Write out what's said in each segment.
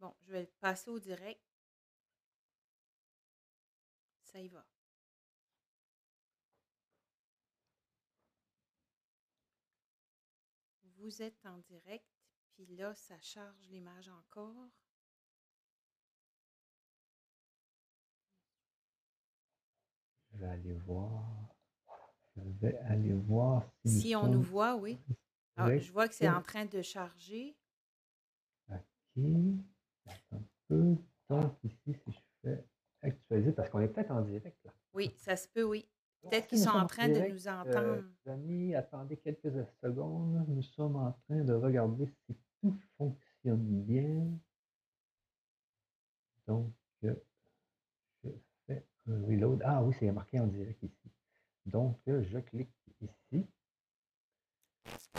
Bon, je vais passer au direct. Ça y va. Vous êtes en direct, puis là, ça charge l'image encore. Je vais aller voir. Je vais aller voir si, Si on nous voit, oui. Ah, je vois que c'est en train de charger. OK. Un peu. Donc, ici, si je fais actualiser, parce qu'on est peut-être en direct là. Oui, ça se peut, oui. Peut-être qu'ils sont en train de nous euh, entendre. les amis, attendez quelques secondes. Nous sommes en train de regarder si tout fonctionne bien. Donc, euh, je fais un reload. Ah oui, c'est marqué en direct ici. Donc, euh, je clique ici.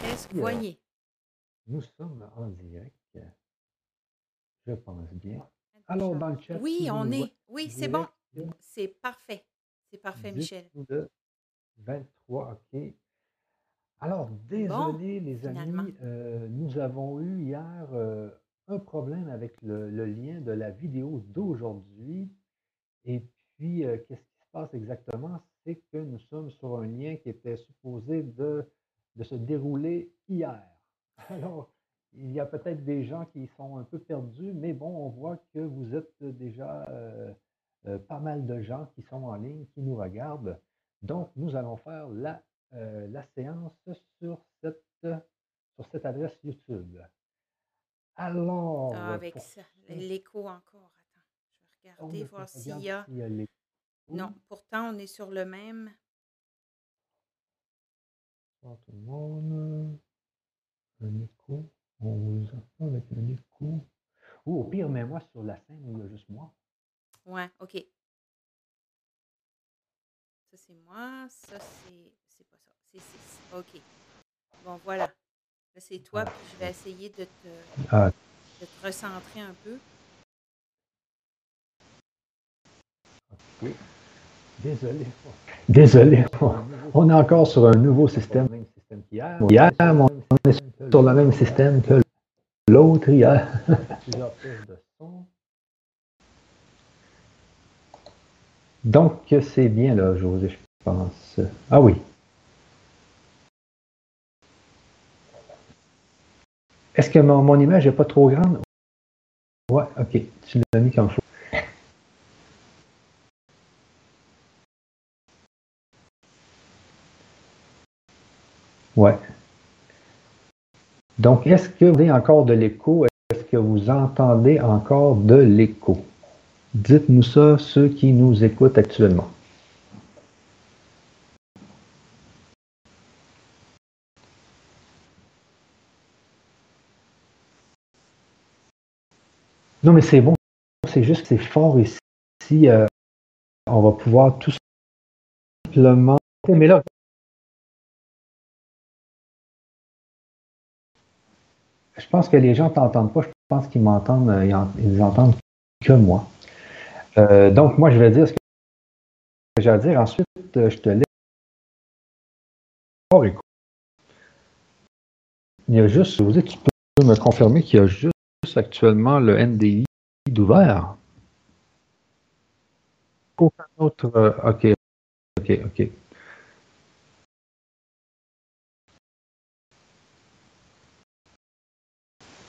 Est-ce que vous euh, voyez? nous sommes en direct. Je pense bien. Alors, dans le chat, Oui, on est. Oui, c'est bon. C'est parfait. C'est parfait, Michel. dites-nous le 23, OK. Alors, Bon, désolé les amis, euh, nous avons eu hier euh, un problème avec le, le lien de la vidéo d'aujourd'hui. Et puis, euh, qu'est-ce qui se passe exactement? C'est que nous sommes sur un lien qui était supposé de, de se dérouler hier. Alors, il y a peut-être des gens qui sont un peu perdus, mais bon, on voit que vous êtes déjà euh, euh, pas mal de gens qui sont en ligne, qui nous regardent. Donc, nous allons faire la, euh, la séance sur cette, sur cette adresse YouTube. Alors, Ah, avec pour ça, l'écho encore. Attends, je vais regarder, voir s'il y a. y. Non, pourtant, on est sur le même. Bonsoir tout le monde. Un écho. On vous entend avec un écho. Ou au pire, mets-moi sur la scène où il y a juste moi. Ouais, OK. Ça, c'est moi. Ça, c'est. C'est pas ça. C'est 6. OK. Bon, voilà. Là, c'est toi, puis je vais essayer de te, Ah, de te recentrer un peu. ok. Désolé. Désolé. On est encore sur un nouveau système. Même système. Hier, on est sur le même système que l'autre hier. Plusieurs de son. Donc, c'est bien là, José, je pense. Ah oui. Est-ce que mon, image n'est pas trop grande? Ouais, ok. Tu l'as mis comme faut. Ouais. Donc, est-ce que vous avez encore de l'écho? Est-ce que vous entendez encore de l'écho? Dites-nous ça, ceux qui nous écoutent actuellement. Non, mais c'est bon. C'est juste que c'est fort ici. euh, on va pouvoir tout simplement. Mais là, je pense que les gens t'entendent pas. Je pense qu'ils m'entendent. euh, Ils, en- ils entendent que moi. Euh, donc, moi, je vais dire ce que j'ai à dire. Ensuite, euh, je te laisse. Il y a juste, vous tu peux me confirmer qu'il y a juste actuellement le NDI d'ouvert. Aucun autre. ok, ok, ok.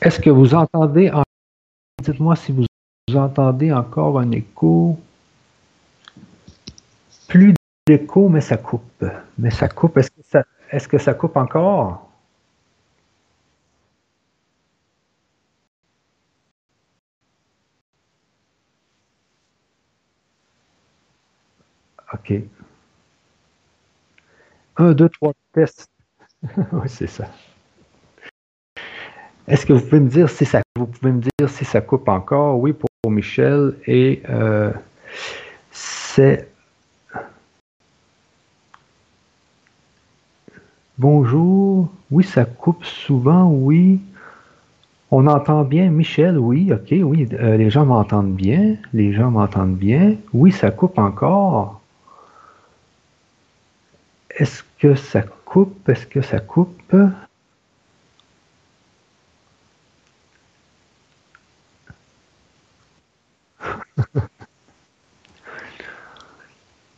Est-ce que vous entendez, en- dites-moi si vous entendez encore un écho. Plus d'écho, mais ça coupe. Mais ça coupe. Est-ce que ça, est-ce que ça coupe encore? OK. Un, deux, trois tests. oui, c'est ça. Est-ce que vous pouvez me dire si ça vous pouvez me dire si ça coupe encore? Oui, pour, Michel. Et euh, c'est Bonjour. Oui, ça coupe souvent, oui. On entend bien Michel, oui, ok, oui. Euh, les gens m'entendent bien. Les gens m'entendent bien. Oui, ça coupe encore. Est-ce que ça coupe? Est-ce que ça coupe?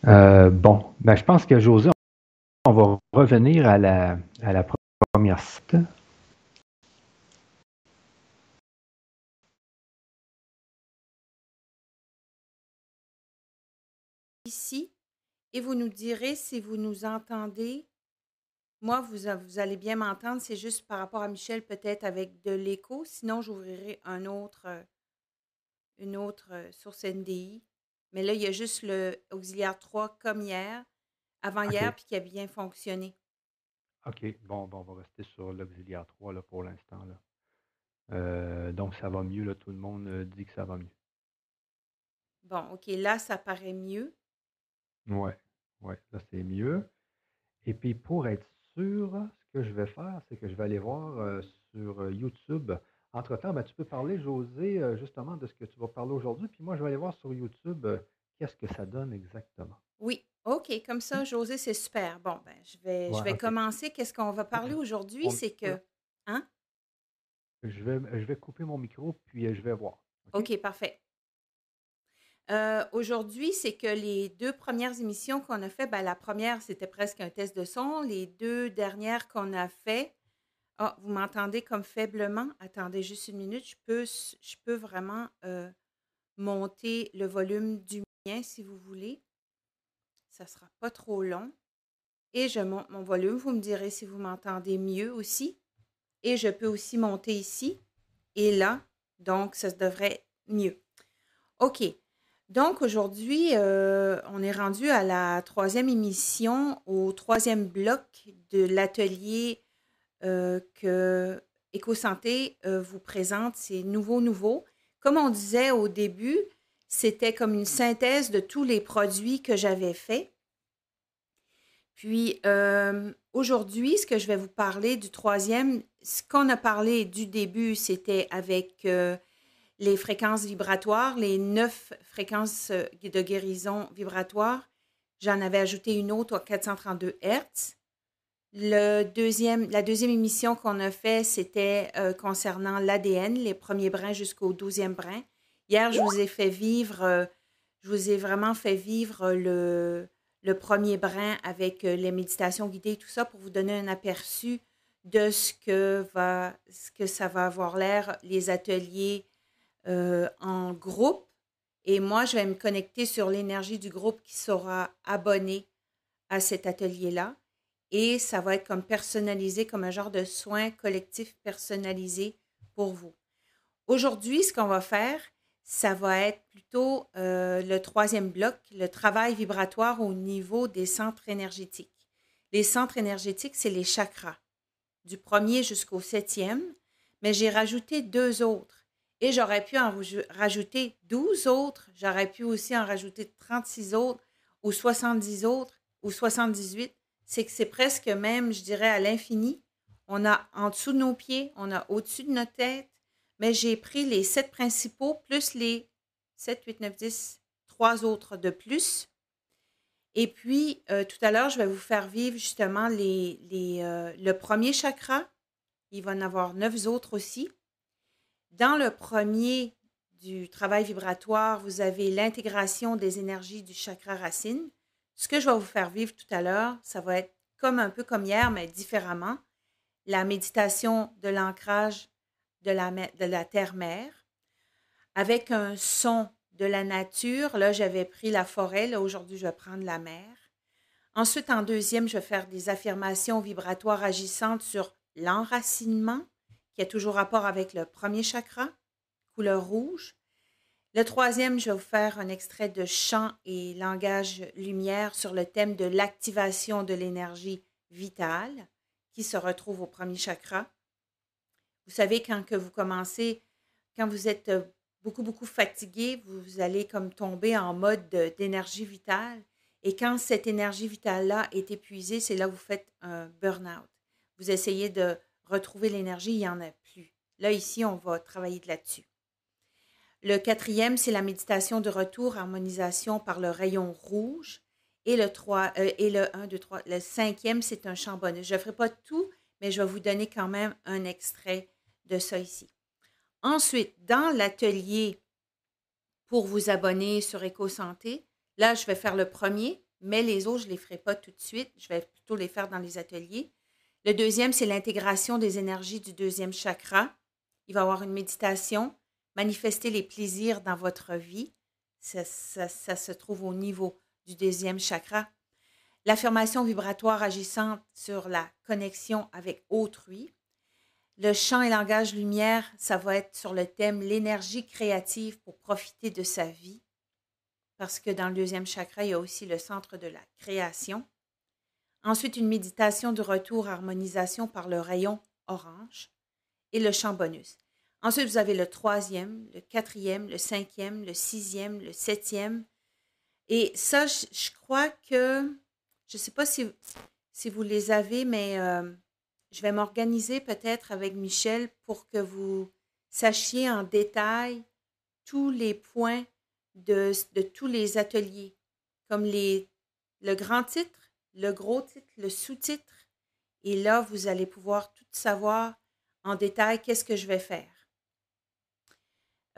Euh, bon, ben, je pense que José, on va revenir à la, à la première site. Ici, et vous nous direz si vous nous entendez. Moi, vous, vous allez bien m'entendre, c'est juste par rapport à Michel, peut-être avec de l'écho. Sinon, j'ouvrirai un autre euh, une autre euh, source NDI. Mais là, il y a juste le auxiliaire 3 comme hier, avant-hier, puis qui a bien fonctionné. OK. Bon, bon, on va rester sur l'auxiliaire 3 là, pour l'instant. Là. Euh, donc, ça va mieux. Là, tout le monde dit que ça va mieux. Bon, OK. Là, ça paraît mieux. Ouais, ouais, là, c'est mieux. Et puis, pour être sûr, ce que je vais faire, c'est que je vais aller voir sur YouTube. Entre-temps, ben, tu peux parler, José, justement, de ce que tu vas parler aujourd'hui. Puis moi, je vais aller voir sur YouTube qu'est-ce que ça donne exactement. Oui, OK, comme ça, José, c'est super. Bon, ben, je vais, je vais commencer. Qu'est-ce qu'on va parler aujourd'hui? C'est que. Hein? Je vais, je vais couper mon micro, puis je vais voir. OK, parfait. aujourd'hui, c'est que les deux premières émissions qu'on a fait, ben, la première, c'était presque un test de son. Les deux dernières qu'on a fait, ah, vous m'entendez comme faiblement? Attendez juste une minute. Je peux, je peux vraiment monter le volume du mien si vous voulez. Ça ne sera pas trop long. Et je monte mon volume. Vous me direz si vous m'entendez mieux aussi. Et je peux aussi monter ici et là. Donc, ça devrait mieux. OK. Donc, aujourd'hui, on est rendu à la troisième émission, au troisième bloc de l'atelier euh, que EcoSanté euh, vous présente, c'est nouveau, nouveau. Comme on disait au début, c'était comme une synthèse de tous les produits que j'avais faits. Puis euh, aujourd'hui, ce que je vais vous parler du troisième, ce qu'on a parlé du début, c'était avec les fréquences vibratoires, les neuf fréquences de guérison vibratoire. J'en avais ajouté une autre à 432 Hertz. La deuxième émission qu'on a fait, c'était euh, concernant l'ADN, les premiers brins jusqu'au douzième brin. Hier, je vous ai fait vivre, euh, je vous ai vraiment fait vivre le, premier brin avec euh, les méditations guidées et tout ça pour vous donner un aperçu de ce que, ce que ça va avoir l'air, les ateliers en groupe. Et moi, je vais me connecter sur l'énergie du groupe qui sera abonné à cet atelier-là et ça va être comme personnalisé, comme un genre de soin collectif personnalisé pour vous. Aujourd'hui, ce qu'on va faire, ça va être plutôt euh, le troisième bloc, le travail vibratoire au niveau des centres énergétiques. Les centres énergétiques, c'est les chakras, du premier jusqu'au septième, mais j'ai rajouté deux autres. Et j'aurais pu en rajouter 12 autres, j'aurais pu aussi en rajouter 36 autres, ou 70 autres, ou 78 c'est que c'est presque même, je dirais, à l'infini. On a en dessous de nos pieds, on a au-dessus de notre tête, mais j'ai pris les sept principaux plus les 7, 8, 9, 10, trois autres de plus. Et puis, euh, tout à l'heure, je vais vous faire vivre justement les, euh, le premier chakra. Il va en avoir neuf autres aussi. Dans le premier du travail vibratoire, vous avez l'intégration des énergies du chakra racine. Ce que je vais vous faire vivre tout à l'heure, ça va être comme un peu comme hier, mais différemment. La méditation de l'ancrage de la, terre-mère avec un son de la nature. Là, j'avais pris la forêt. Là, aujourd'hui, je vais prendre la mer. Ensuite, en deuxième, je vais faire des affirmations vibratoires agissantes sur l'enracinement, qui a toujours rapport avec le premier chakra, couleur rouge. Le troisième, je vais vous faire un extrait de chant et langage lumière sur le thème de l'activation de l'énergie vitale qui se retrouve au premier chakra. Vous savez, quand que vous commencez, quand vous êtes beaucoup, beaucoup fatigué, vous allez comme tomber en mode d'énergie vitale. Et quand cette énergie vitale-là est épuisée, c'est là où vous faites un burn-out. Vous essayez de retrouver l'énergie, il n'y en a plus. Là, ici, on va travailler là-dessus. Le quatrième, c'est la méditation de retour, harmonisation par le rayon rouge. Et le, 3, euh, et le 1, 2, 3. Le cinquième, c'est un chant bonus. Je ne ferai pas tout, mais je vais vous donner quand même un extrait de ça ici. Ensuite, dans l'atelier pour vous abonner sur EcoSanté, là, je vais faire le premier, mais les autres, je ne les ferai pas tout de suite. Je vais plutôt les faire dans les ateliers. Le deuxième, c'est l'intégration des énergies du deuxième chakra. Il va y avoir une méditation, manifester les plaisirs dans votre vie. Ça, se trouve au niveau du deuxième chakra. L'affirmation vibratoire agissante sur la connexion avec autrui. Le chant et langage lumière, ça va être sur le thème l'énergie créative pour profiter de sa vie. Parce que dans le deuxième chakra, il y a aussi le centre de la création. Ensuite, une méditation de retour harmonisation par le rayon orange et le chant bonus. Ensuite, vous avez le troisième, le quatrième, le cinquième, le sixième, le septième. Et ça, je, crois que, je ne sais pas si, si vous les avez, mais euh, je vais m'organiser peut-être avec Michel pour que vous sachiez en détail tous les points de, de tous les ateliers, comme les, le grand titre, le gros titre, le sous-titre. Et là, vous allez pouvoir tout savoir en détail qu'est-ce que je vais faire.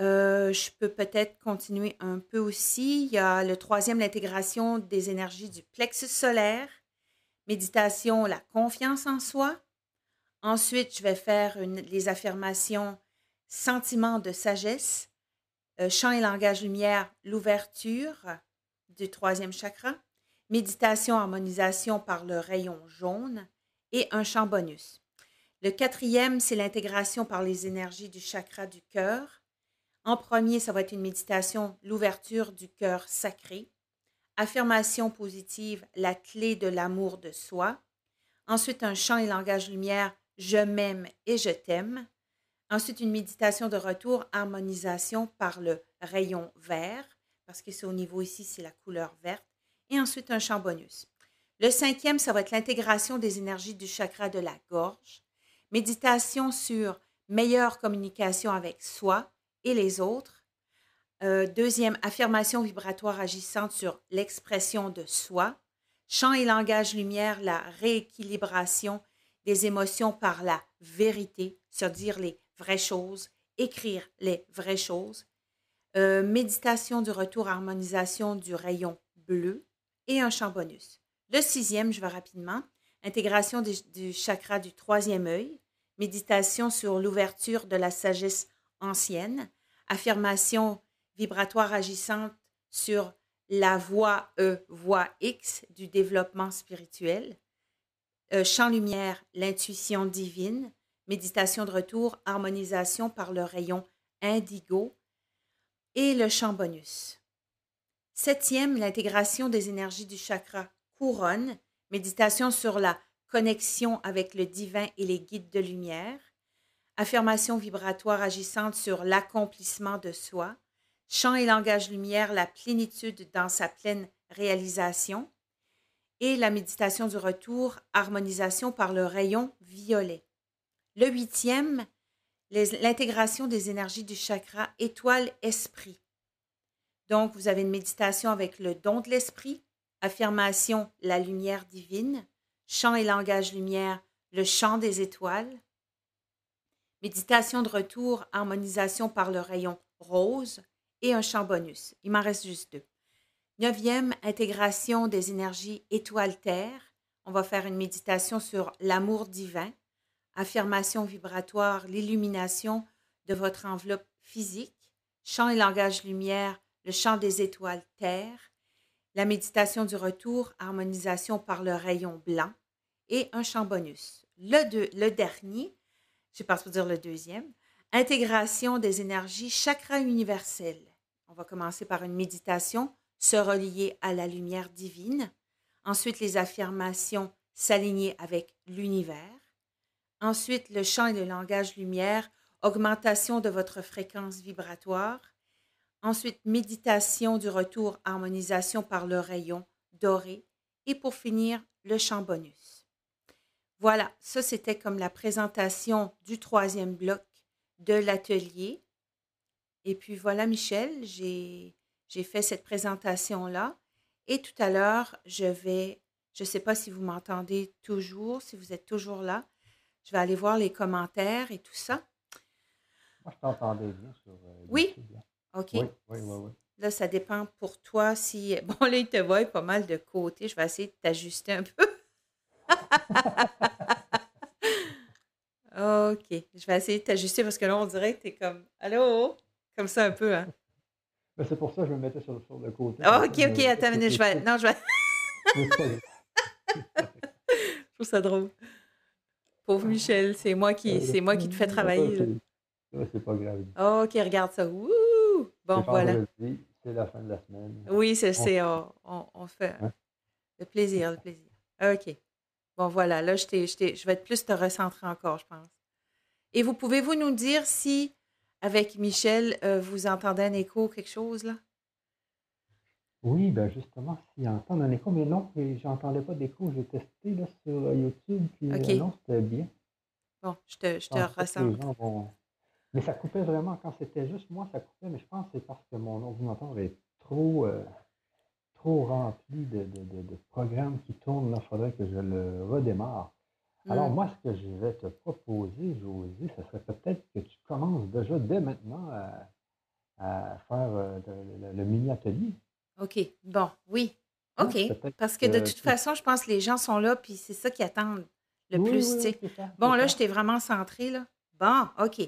Euh, je peux peut-être continuer un peu aussi. Il y a le troisième, l'intégration des énergies du plexus solaire. Méditation, la confiance en soi. Ensuite, je vais faire les affirmations sentiment de sagesse, euh, chant et langage lumière, l'ouverture du troisième chakra méditation, harmonisation par le rayon jaune et un chant bonus. Le quatrième, c'est l'intégration par les énergies du chakra du cœur. En premier, ça va être une méditation, l'ouverture du cœur sacré. Affirmation positive, la clé de l'amour de soi. Ensuite, un chant et langage lumière, je m'aime et je t'aime. Ensuite, une méditation de retour, harmonisation par le rayon vert, parce que c'est au niveau ici, c'est la couleur verte et ensuite un chant bonus. Le cinquième, ça va être l'intégration des énergies du chakra de la gorge, méditation sur meilleure communication avec soi et les autres. Euh, deuxième, affirmation vibratoire agissante sur l'expression de soi. Chant et langage lumière, la rééquilibration des émotions par la vérité, se dire les vraies choses, écrire les vraies choses. Euh, méditation du retour harmonisation du rayon bleu et un chant bonus. Le sixième, je vais rapidement, intégration du, chakra du troisième œil, méditation sur l'ouverture de la sagesse ancienne, affirmation vibratoire agissante sur la voie E, voie X du développement spirituel, euh, chant lumière, l'intuition divine, méditation de retour, harmonisation par le rayon indigo et le chant bonus. Septième, l'intégration des énergies du chakra couronne, méditation sur la connexion avec le divin et les guides de lumière, affirmation vibratoire agissante sur l'accomplissement de soi, chant et langage lumière, la plénitude dans sa pleine réalisation, et la méditation du retour, harmonisation par le rayon violet. Le huitième, l'intégration des énergies du chakra étoile-esprit, donc, vous avez une méditation avec le don de l'esprit, affirmation, la lumière divine, chant et langage lumière, le chant des étoiles, méditation de retour, harmonisation par le rayon rose et un chant bonus. Il m'en reste juste deux. Neuvième, intégration des énergies étoile-terre. On va faire une méditation sur l'amour divin, affirmation vibratoire, l'illumination de votre enveloppe physique, chant et langage lumière, le chant des étoiles terre, la méditation du retour, harmonisation par le rayon blanc et un chant bonus. Le, le dernier, je pense pour dire le deuxième, intégration des énergies chakra universel. On va commencer par une méditation, se relier à la lumière divine. Ensuite, les affirmations, s'aligner avec l'univers. Ensuite, le chant et le langage lumière, augmentation de votre fréquence vibratoire. Ensuite, méditation du retour, harmonisation par le rayon doré. Et pour finir, le chant bonus. Voilà, ça c'était comme la présentation du troisième bloc de l'atelier. Et puis voilà, Michel, j'ai fait cette présentation-là. Et tout à l'heure, je vais, je ne sais pas si vous m'entendez toujours, si vous êtes toujours là, je vais aller voir les commentaires et tout ça. Moi, je t'entendais bien sur. Euh, oui? OK? Oui, oui, oui, oui. Là, ça dépend pour toi si. Bon, là, il te voit pas mal de côté. Je vais essayer de t'ajuster un peu. OK. Je vais essayer de t'ajuster parce que là, on dirait que tu es comme Allô? Comme ça un peu, hein? Ben, c'est pour ça que je me mettais sur, sur le côté. Comme OK, OK, attends une minute. Je vais. Non, je vais. Je trouve ça drôle. Pauvre Michel, c'est moi qui, c'est moi qui te fais travailler. c'est pas grave. OK, regarde ça. Wouh! Bon, C'est voilà. C'est la fin de la semaine. Oui, c'est, c'est, on, on- on fait Hein? le plaisir, le plaisir. OK. Bon, voilà, là, je, vais être plus te recentrer encore, je pense. Et vous pouvez-vous nous dire si, avec Michel, euh, vous entendez un écho quelque chose, là? Oui, ben justement, s'il entend un écho, mais non, j'entendais pas d'écho. J'ai testé là, sur euh, YouTube, puis euh, non, c'était bien. Bon, je te, je te vont... Mais ça coupait vraiment. Quand c'était juste moi, ça coupait. Mais je pense que c'est parce que mon ordinateur est trop, euh, trop rempli de, de- de- de programmes qui tournent. Là, il faudrait que je le redémarre. Alors, Hmm. moi, ce que je vais te proposer, Josie, ce serait peut-être que tu commences déjà dès maintenant à, à faire euh, le, le- le mini-atelier. OK. Bon, oui. Hein? OK. Parce que de toute façon, je pense que les gens sont là, puis c'est ça qu'ils attendent le Oui, plus, oui, tu sais. oui, c'est ça, Bon, là, ça. je t'ai vraiment centré, là. Bon, OK.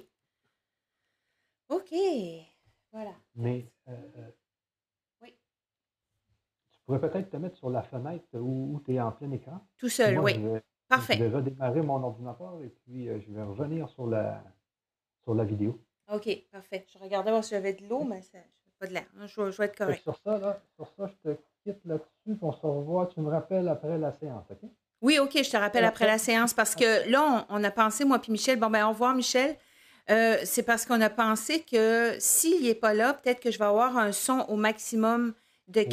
OK. Voilà. Mais euh, euh, pourrais peut-être te mettre sur la fenêtre où, tu es en plein écran. Tout seul, Moi, oui. je vais, je Parfait. vais redémarrer mon ordinateur et puis euh, je vais revenir sur la, sur la vidéo. OK, parfait. Je regardais voir si j'avais de l'eau, mais ça, je pas de l'air. hein. Je, vais- je vais être correct. sur ça, là, sur ça, je te quitte là-dessus, on se revoit. Tu me rappelles après la séance, OK? Oui, OK, je te rappelle après la séance parce que là, on, on a pensé, moi puis Michel, bon, ben au revoir, Michel. Euh, c'est parce qu'on a pensé que s'il n'est pas là, peut-être que je vais avoir un son au maximum de Oui.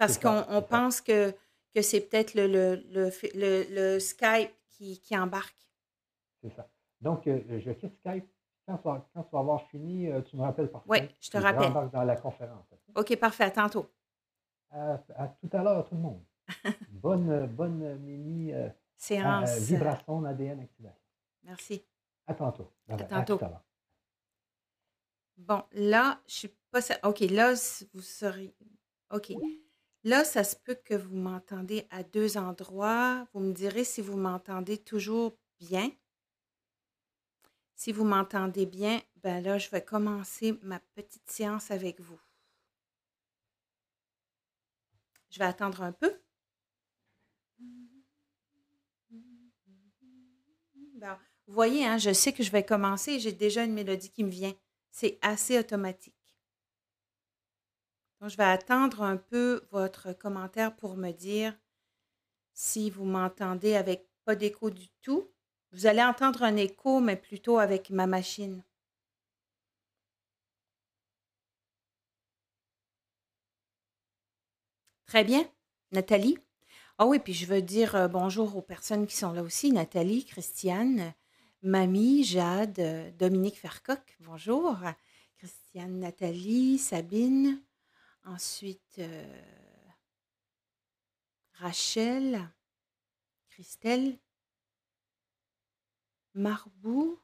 Parce qu'on pense que, que c'est peut-être le, le, le, Skype qui, qui embarque. C'est ça. Donc, euh, je quitte Skype. Quand tu, vas, quand tu vas avoir fini, euh, tu me rappelles par Oui, je te puis rappelle. rembarque dans la conférence. OK? Parfait. À tantôt. À, à tout à l'heure, tout le monde. bonne, bonne mini euh, Séance. euh, vibration d'ADN activation. Merci. À tantôt. Tantôt. à l'heure. Bon, là, je suis pas. OK, là, vous serez. OK. Là, ça se peut que vous m'entendez à deux endroits. Vous me direz si vous m'entendez toujours bien. Si vous m'entendez bien, ben là, je vais commencer ma petite séance avec vous. Je vais attendre un peu. Vous voyez, hein, je sais que je vais commencer et j'ai déjà une mélodie qui me vient. C'est assez automatique. Donc, je vais attendre un peu votre commentaire pour me dire si vous m'entendez avec pas d'écho du tout. Vous allez entendre un écho, mais plutôt avec ma machine. Très bien. Nathalie? Ah oui, puis je veux dire euh, bonjour aux personnes qui sont là aussi. Nathalie, Christiane, Mamie, Jade, euh, Dominique Fercoq, bonjour. Christiane, Nathalie, Sabine. Ensuite, euh, Rachel, Christelle, Marbou,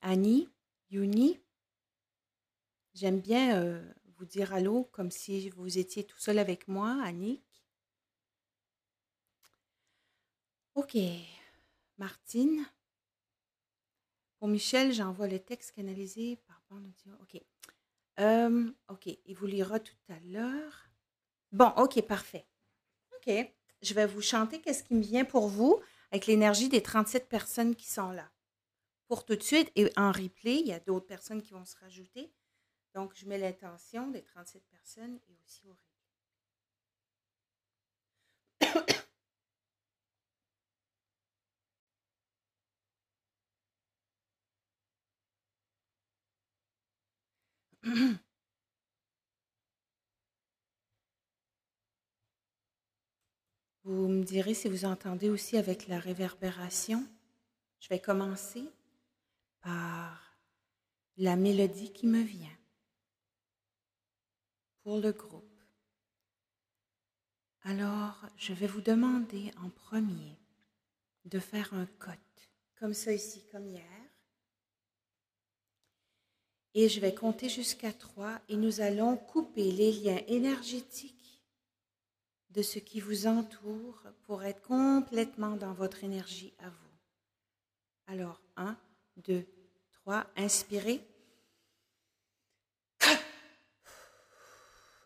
Annie, Yuni. J'aime bien euh, vous dire allô comme si vous étiez tout seul avec moi, Annick. OK. Martine. Pour Michel, j'envoie le texte canalisé par bande audio. OK. OK. Il vous lira tout à l'heure. Bon, OK, parfait. OK. Je vais vous chanter qu'est-ce qui me vient pour vous avec l'énergie des 37 personnes qui sont là. Pour tout de suite, et en replay, il y a d'autres personnes qui vont se rajouter. Donc, je mets l'intention des 37 personnes et aussi au replay. Vous me direz si vous entendez aussi avec la réverbération. Je vais commencer par la mélodie qui me vient pour le groupe. Alors, je vais vous demander en premier de faire un cote, comme ça ici, comme hier. Et je vais compter jusqu'à trois et nous allons couper les liens énergétiques de ce qui vous entoure pour être complètement dans votre énergie à vous. Alors, un, deux, trois, inspirez.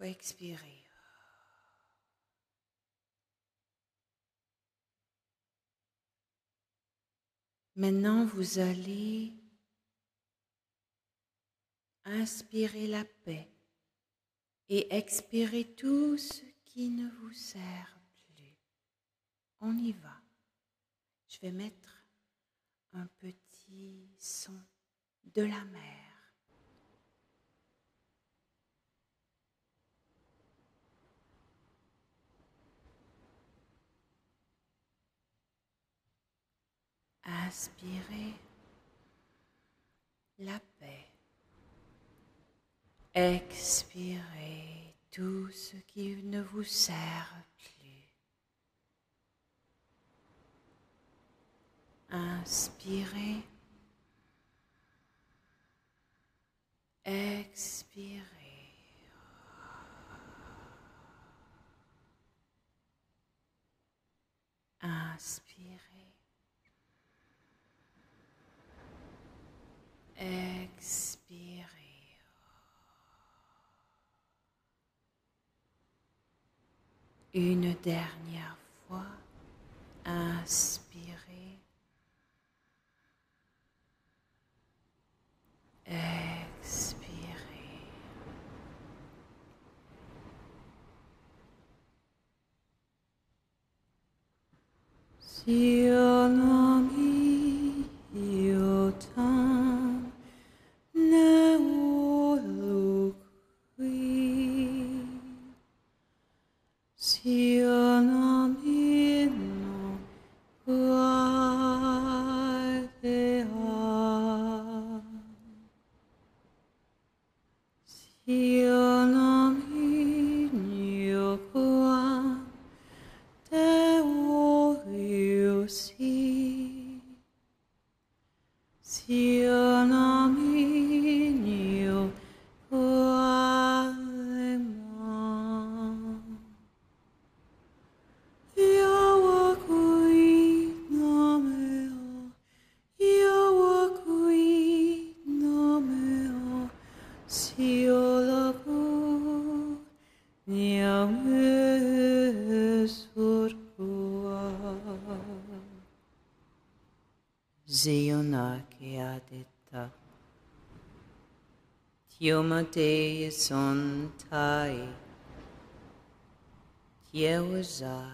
Expirez. Maintenant, vous allez inspirer la paix et expirer tout ce qui ne vous sert plus. On y va. Je vais mettre un petit son de la mer. Inspirez la paix. Expirez tout ce qui ne vous sert plus. Inspirez. Expirez. Inspirez. Expirez. Une dernière fois, inspirez. Tiomate son tai Kiewazai kianema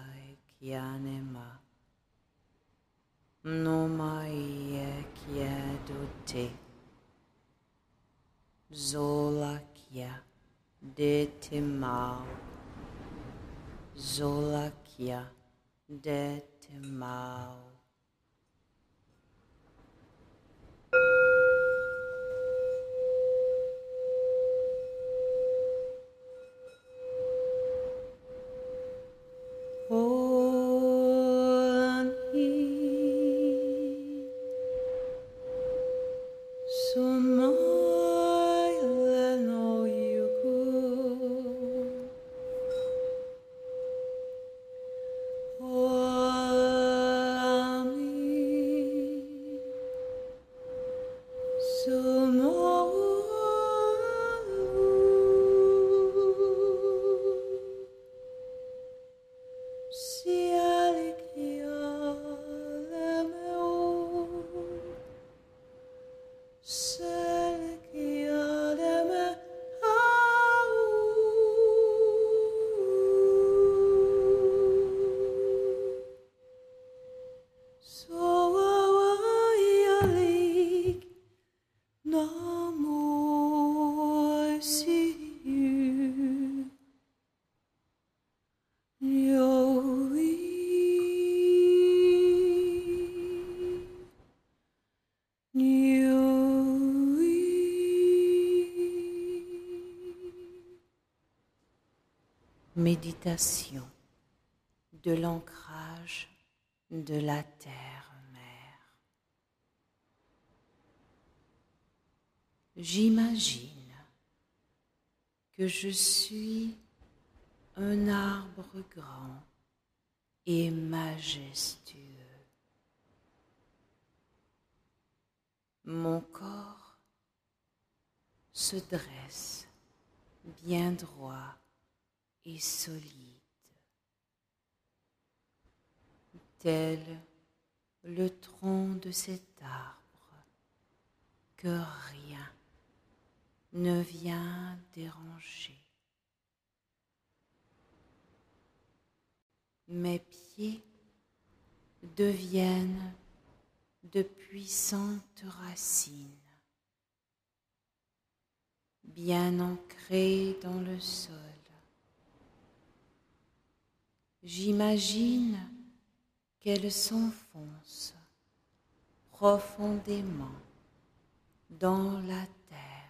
De l'ancrage de la terre-mère. J'imagine que je suis un arbre grand et majestueux. Mon corps se dresse bien droit et solide, tel le tronc de cet arbre que rien ne vient déranger. Mes pieds deviennent de puissantes racines, bien ancrées dans le sol. J'imagine qu'elles s'enfoncent profondément dans la terre.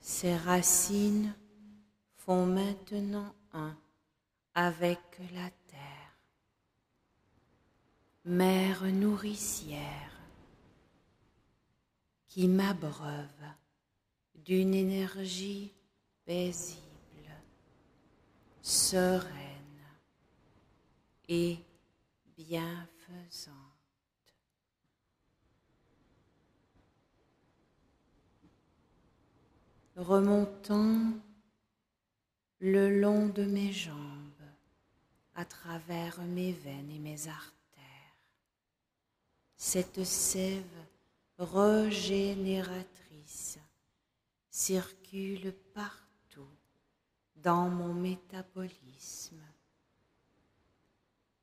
Ces racines font maintenant un avec la terre. Mère nourricière qui m'abreuve d'une énergie paisible, sereine et bienfaisante. Remontant le long de mes jambes, à travers mes veines et mes artères. Cette sève régénératrice circule partout dans mon métabolisme.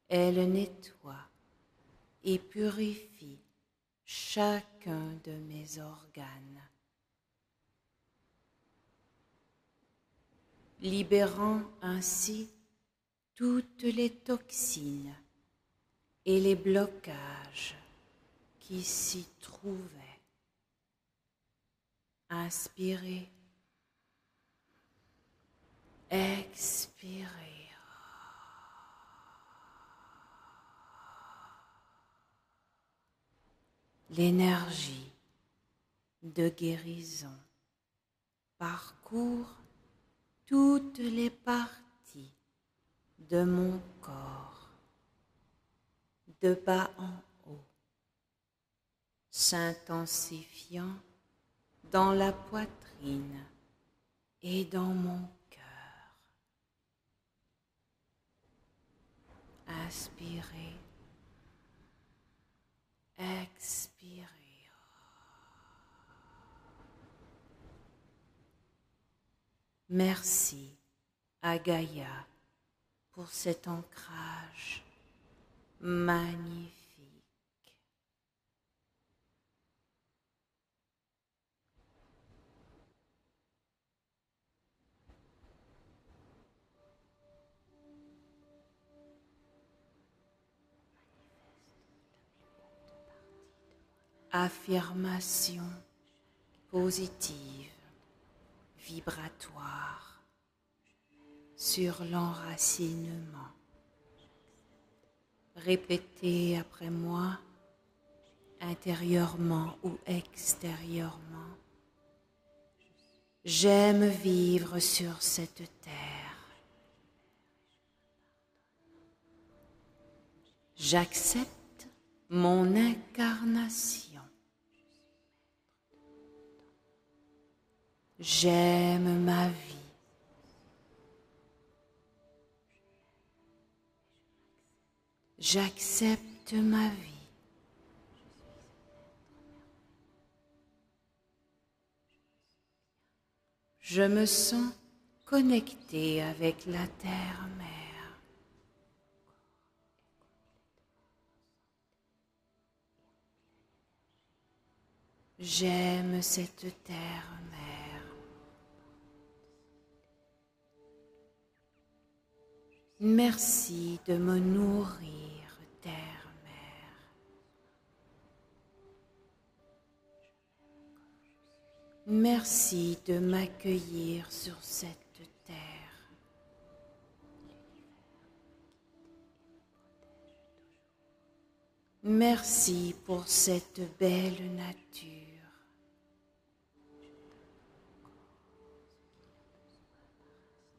Elle nettoie et purifie chacun de mes organes, libérant ainsi toutes les toxines et les blocages qui s'y trouvaient. Inspirez, expirez. L'énergie de guérison parcourt toutes les parties de mon corps, de bas en haut, s'intensifiant dans la poitrine et dans mon cœur. Inspirez, expirez. Merci à pour cet ancrage magnifique. Affirmation positive, vibratoire sur l'enracinement. Répétez après moi, intérieurement ou extérieurement. J'aime vivre sur cette terre. J'accepte mon incarnation. J'aime ma vie. J'accepte ma vie. Je me sens connecté avec la terre-mère. J'aime cette terre-mère. Merci de me nourrir. Merci de m'accueillir sur cette terre. Merci pour cette belle nature.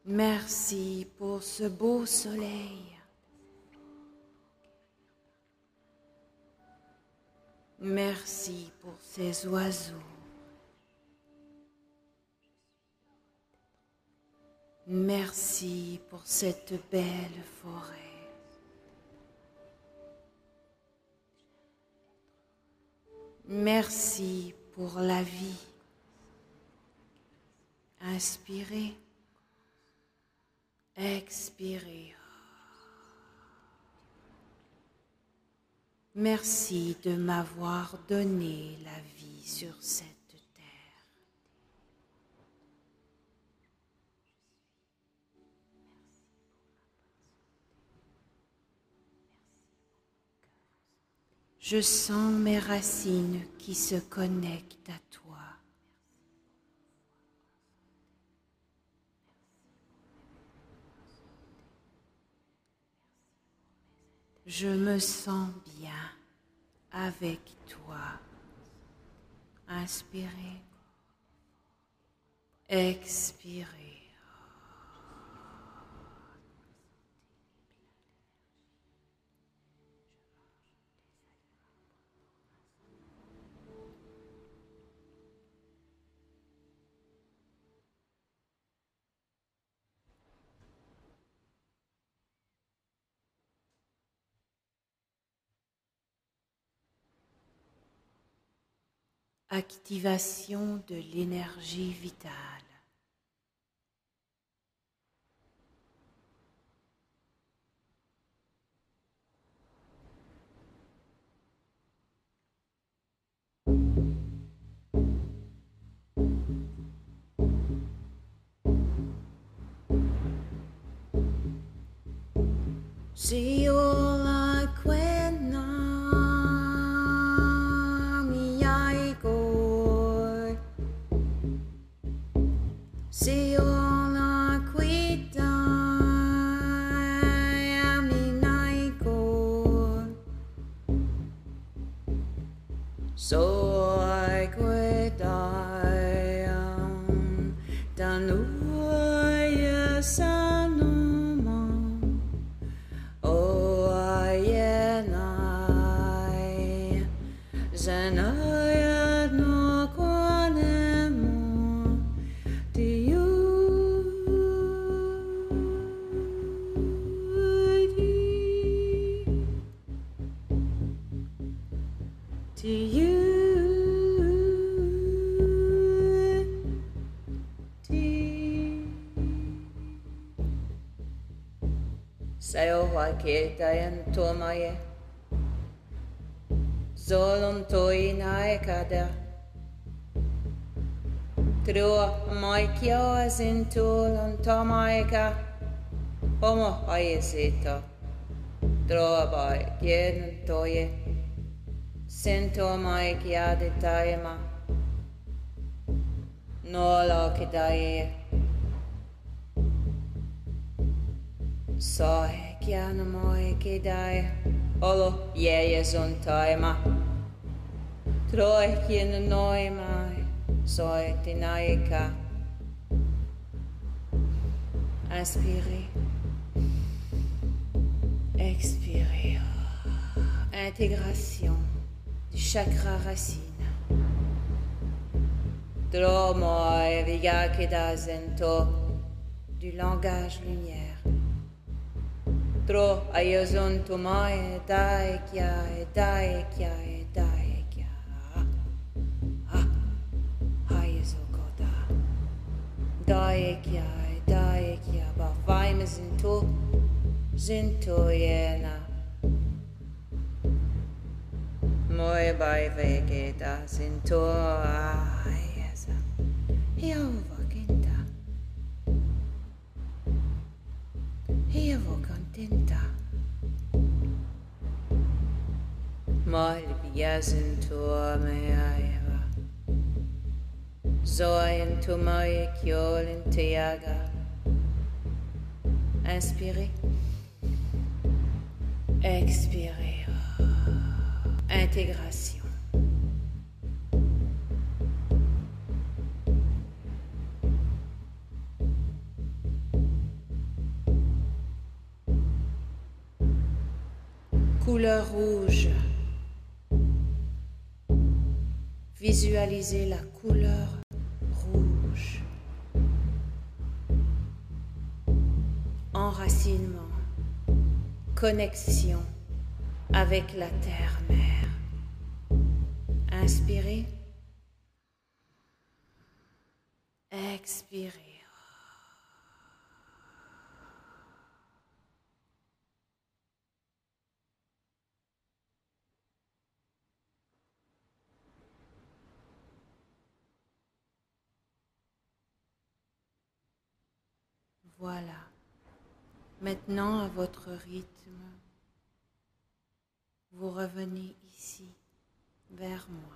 Merci pour ce beau soleil. Merci pour ces oiseaux. Merci pour cette belle forêt. Merci pour la vie. Inspirez. Expirez. Merci de m'avoir donné la vie sur cette terre. Je sens mes racines qui se connectent à toi. Je me sens bien avec toi. Inspirez. Expirez. Activation de l'énergie vitale. kiertäen tuomaje. Solon toinae kada. Tro maikioasin tuolon tomaika. Homo aiesita. vai jen toje. Sintomaikiaditaima. Nolokidaie. Kiana moi kidai Olo yeje zon taima. Troe kien noi mai Soe tinaika Inspirez Expirez Intégration du chakra racine. Dromo vigakida zento du langage lumière Tro ayazon tumae dai kya dai kya dai kya. Ha hayezo kota. dai kya dai kya ba vaime zinto zinto yena. Moe bai vegeta zinto ah. Kiolin tiaga Inspirez Expirez intégration. Couleur rouge. Visualisez la couleur Connexion avec la terre-mère. Inspirez. Expirez. Voilà. Maintenant, à votre rythme, vous revenez ici, vers moi.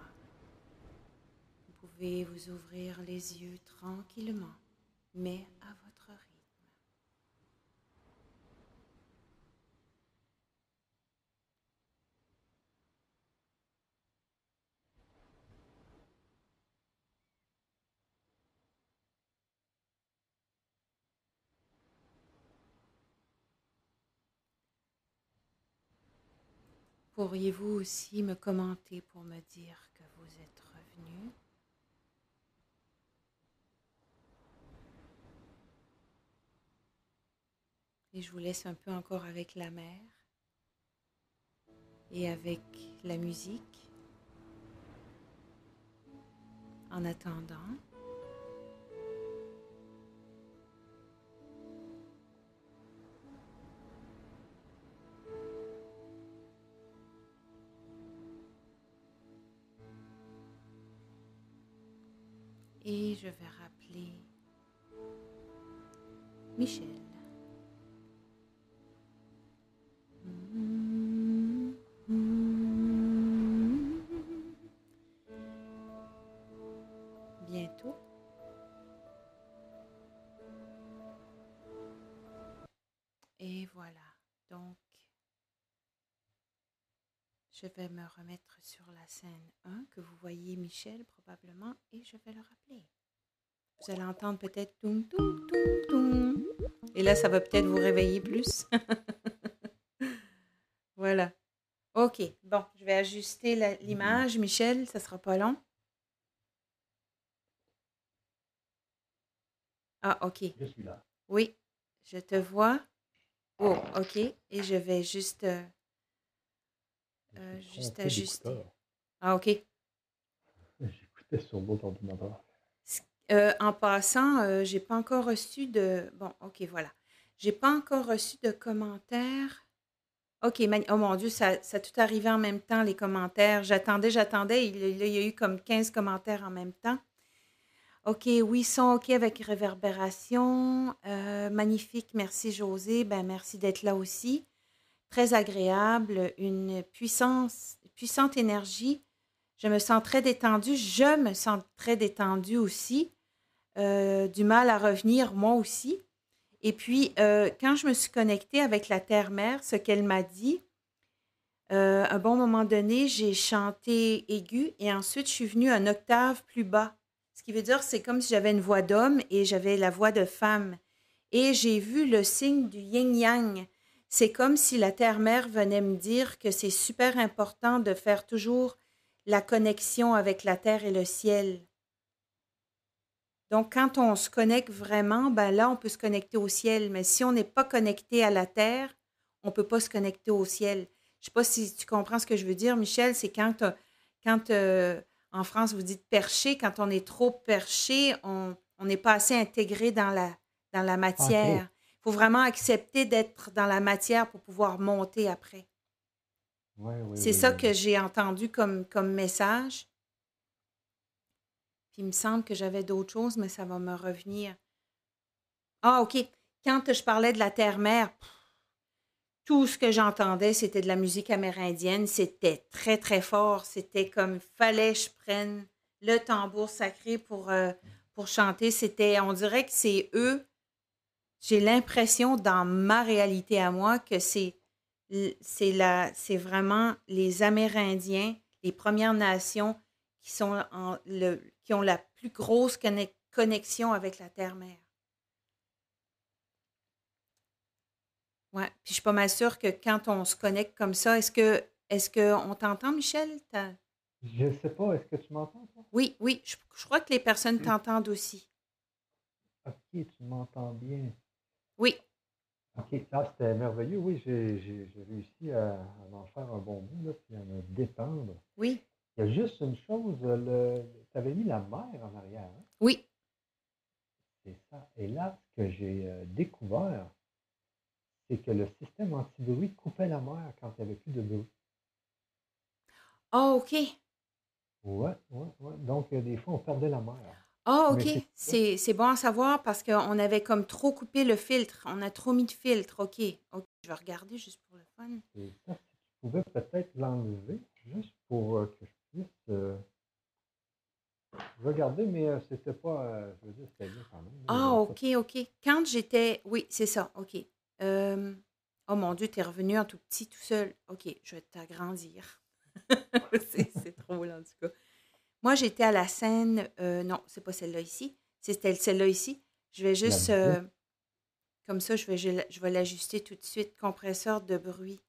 Vous pouvez vous ouvrir les yeux tranquillement, mais à votre rythme. Pourriez-vous aussi me commenter pour me dire que vous êtes revenu? Et je vous laisse un peu encore avec la mer et avec la musique en attendant. Et je vais rappeler Michel. Je vais me remettre sur la scène 1 que vous voyez Michel probablement et je vais le rappeler. Vous allez entendre peut-être toum toum toum toum. Et là, ça va peut-être vous réveiller plus. voilà. OK. Bon, je vais ajuster l'image. Michel, ça sera pas long. Ah, OK. Je suis là. Oui, je te vois. Oh, OK. Et je vais juste. Euh, juste ajuster. Ah, OK. J'écoutais sur l'autre ordinateur. Euh, en passant, euh, j'ai pas encore reçu de. Bon, OK, voilà. J'ai pas encore reçu de commentaires. OK, mani- oh mon Dieu, ça, ça a tout arrivé en même temps, les commentaires. J'attendais, j'attendais. Il, il y a eu comme 15 commentaires en même temps. OK, oui, son OK avec réverbération. Euh, magnifique, merci José. Ben, merci d'être là aussi. Très agréable, une puissance, puissante énergie. Je me sens très détendue. Je me sens très détendue aussi. Euh, du mal à revenir, moi aussi. Et puis, euh, quand je me suis connectée avec la Terre-Mère, ce qu'elle m'a dit, euh, un bon moment donné, j'ai chanté aigu et ensuite je suis venue un octave plus bas. Ce qui veut dire, c'est comme si j'avais une voix d'homme et j'avais la voix de femme. Et j'ai vu le signe du yin-yang. C'est comme si la Terre-Mère venait me dire que c'est super important de faire toujours la connexion avec la terre et le ciel. Donc, quand on se connecte vraiment, ben là, on peut se connecter au ciel. Mais si on n'est pas connecté à la terre, on ne peut pas se connecter au ciel. Je ne sais pas si tu comprends ce que je veux dire, Michel. C'est quand, euh, quand euh, en France, vous dites perché, quand on est trop perché, on on n'est pas assez intégré dans la, dans la matière. Il faut vraiment accepter d'être dans la matière pour pouvoir monter après. Ouais, C'est ça que j'ai entendu comme, comme message. Puis il me semble que j'avais d'autres choses, mais ça va me revenir. Ah, OK. Quand je parlais de la terre-mère, tout ce que j'entendais, c'était de la musique amérindienne. C'était très, très fort. C'était comme, fallait que je prenne le tambour sacré pour, euh, pour chanter. C'était, on dirait que c'est eux. J'ai l'impression, dans ma réalité à moi, que c'est c'est la, c'est vraiment les Amérindiens, les Premières Nations qui sont en, le, qui ont la plus grosse connexion avec la terre-mère. Ouais, puis je suis pas mal sûre que quand on se connecte comme ça, est-ce que est-ce qu'on t'entend, Michel? Je ne sais pas, est-ce que tu m'entends, toi? Oui, oui, je, crois que les personnes t'entendent aussi. OK, tu m'entends bien. Oui. OK, là, c'était merveilleux. Oui, j'ai réussi à, en faire un bon bout, là, puis à me détendre. Oui. Il y a juste une chose, tu avais mis la mer en arrière. Hein? Oui. C'est ça. Et là, ce que j'ai euh, découvert, c'est que le système anti-bruit coupait la mer quand il n'y avait plus de bruit. Ah, OK. Ouais, ouais, ouais. Donc, euh, des fois, on perdait la mer. Ah, OK. C'est bon à savoir parce qu'on avait comme trop coupé le filtre. On a trop mis de filtre. OK. OK. Je vais regarder juste pour le fun. Et ça, si tu pouvais peut-être l'enlever, juste pour euh, que je puisse euh, regarder, mais c'était pas. je veux dire, c'était bien quand même. Ah, OK, OK. Quand j'étais. Oui, c'est ça. OK. Oh mon Dieu, tu es revenu en tout petit, tout seul. OK, je vais t'agrandir. c'est trop là, en tout cas. Moi, j'étais à la scène. Euh, non, c'est pas celle-là ici. C'était celle-là ici. Je vais juste. Euh, comme ça, je vais, je, vais l'ajuster tout de suite. Compresseur de bruit.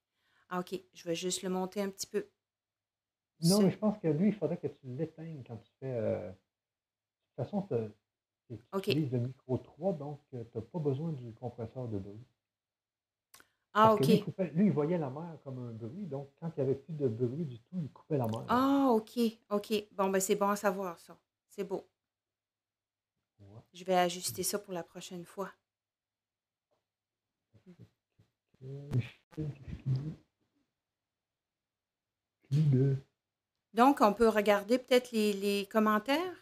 Ah, OK. Je vais juste le monter un petit peu. Non, mais je pense que lui, il faudrait que tu l'éteignes quand tu fais. Euh, de toute façon, tu utilises le micro 3, donc tu n'as pas besoin du compresseur de bruit. Ah, OK. Lui, il voyait la mer comme un bruit, donc quand il n'y avait plus de bruit du tout, il coupait la mer. Ah, OK, OK. Bon, ben c'est bon à savoir, ça. C'est beau. Je vais ajuster ça pour la prochaine fois. Donc, on peut regarder peut-être les, les commentaires?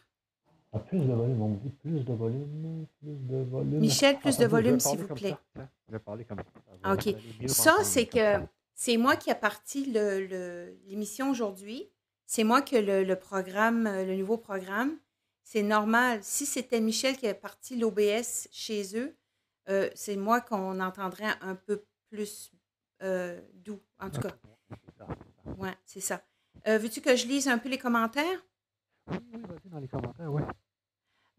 Ah, plus de volume, on dit plus de volume, plus de volume. Michel, plus de volume, s'il vous plaît. Je vais parler comme ça. OK. Ça, c'est que c'est moi qui ai parti l'émission le, aujourd'hui. C'est moi qui ai le, programme, le nouveau programme. C'est normal. Si c'était Michel qui a parti l'OBS chez eux, euh, c'est moi qu'on entendrait un peu plus euh, doux, en tout cas. Oui, c'est ça. Euh, veux-tu que je lise un peu les commentaires?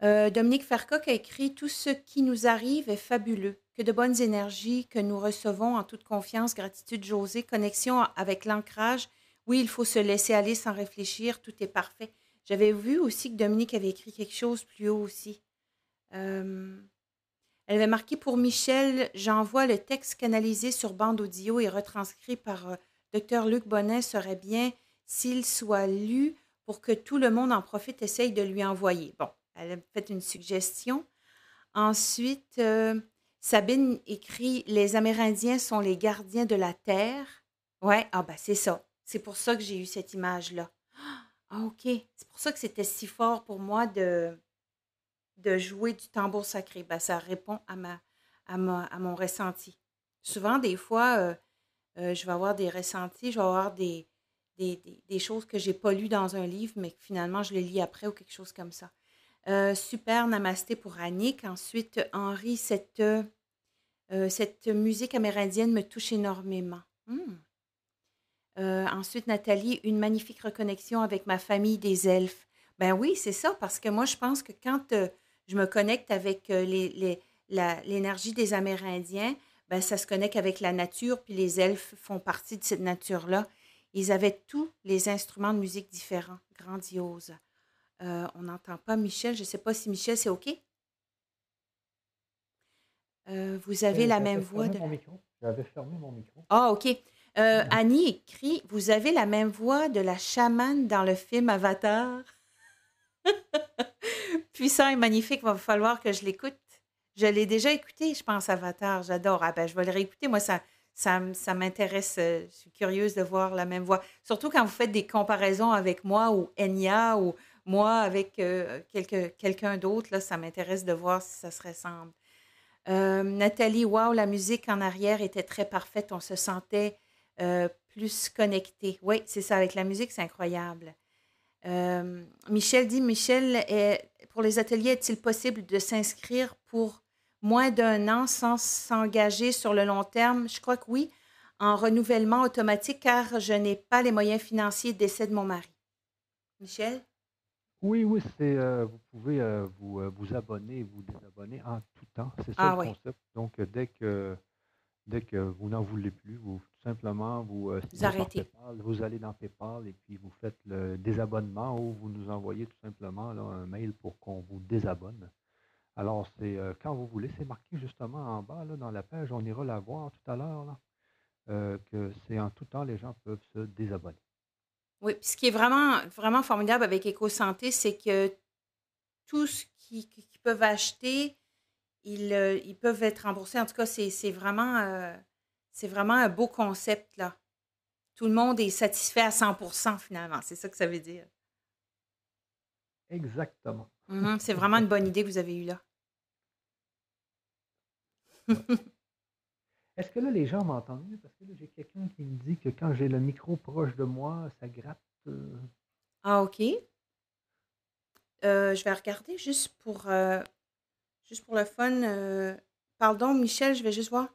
Euh, Dominique Fercoq a écrit Tout ce qui nous arrive est fabuleux. Que de bonnes énergies que nous recevons en toute confiance, gratitude, José, connexion avec l'ancrage. Oui, il faut se laisser aller sans réfléchir, tout est parfait. J'avais vu aussi que Dominique avait écrit quelque chose plus haut aussi. Euh, elle avait marqué pour Michel J'envoie le texte canalisé sur bande audio et retranscrit par euh, Dr. Luc Bonnet serait bien s'il soit lu pour que tout le monde en profite, essaye de lui envoyer. Bon, elle a fait une suggestion. Ensuite, euh, Sabine écrit Les Amérindiens sont les gardiens de la terre. Ouais, ah ben c'est ça. C'est pour ça que j'ai eu cette image-là. Ah, OK. C'est pour ça que c'était si fort pour moi de, jouer du tambour sacré. Ben, ça répond à, ma, à, à mon ressenti. Souvent, des fois, euh, euh, je vais avoir des ressentis, je vais avoir des, des, choses que j'ai pas lues dans un livre, mais que finalement je les lis après ou quelque chose comme ça. Euh, super, namasté pour Annick. Ensuite, Henri, cette, euh, cette musique amérindienne me touche énormément. Hmm. Euh, ensuite, Nathalie, une magnifique reconnexion avec ma famille des elfes. Ben oui, c'est ça, parce que moi, je pense que quand je me connecte avec l'énergie des Amérindiens, ben, ça se connecte avec la nature, puis les elfes font partie de cette nature-là. Ils avaient tous les instruments de musique différents, grandioses. Euh, on n'entend pas Michel. Je ne sais pas si Michel, c'est OK? Euh, vous avez la même voix. De... J'avais fermé mon micro. Ah, OK. Euh, Annie écrit Vous avez la même voix de la chamane dans le film Avatar? Puissant et magnifique, il va falloir que je l'écoute. Je l'ai déjà écouté, je pense, Avatar. J'adore. Ah ben, je vais le réécouter. Moi, ça, ça, m'intéresse. Euh, je suis curieuse de voir la même voix. Surtout quand vous faites des comparaisons avec moi ou Enya ou moi avec euh, quelqu'un d'autre, là, ça m'intéresse de voir si ça se ressemble. Euh, Nathalie, wow, la musique en arrière était très parfaite. On se sentait plus connecté. Oui, c'est ça. Avec la musique, c'est incroyable. Michel dit Michel, pour les ateliers, est-il possible de s'inscrire pour moins d'un an sans s'engager sur le long terme? Je crois que oui. en renouvellement automatique car je n'ai pas les moyens financiers décès de mon mari. Michel? Oui, oui, c'est, euh, vous pouvez euh, vous, euh, vous abonner et vous désabonner en tout temps. C'est ça Ah le oui, concept. Donc, euh, dès que, dès que vous n'en voulez plus, vous tout simplement, vous arrêtez. PayPal, vous allez dans PayPal et puis vous faites le désabonnement ou vous nous envoyez tout simplement là, un mail pour qu'on vous désabonne. Alors, c'est euh, quand vous voulez, c'est marqué justement en bas dans la page, on ira la voir tout à l'heure, euh, que c'est en tout temps, les gens peuvent se désabonner. Oui, puis ce qui est vraiment, vraiment formidable avec EcoSanté, c'est que tout ce qu'ils qu'ils peuvent acheter, ils, euh, ils peuvent être remboursés. En tout cas, c'est vraiment, c'est vraiment un beau concept, là. Tout le monde est satisfait à 100% finalement. C'est ça que ça veut dire. Exactement. Mhm, C'est vraiment une bonne idée que vous avez eue là. Est-ce que là, les gens m'entendent mieux? Parce que là, j'ai quelqu'un qui me dit que quand j'ai le micro proche de moi, ça gratte. euh. Ah, OK. Euh, je vais regarder juste pour, euh, juste pour le fun. Pardon, Michel, je vais juste voir.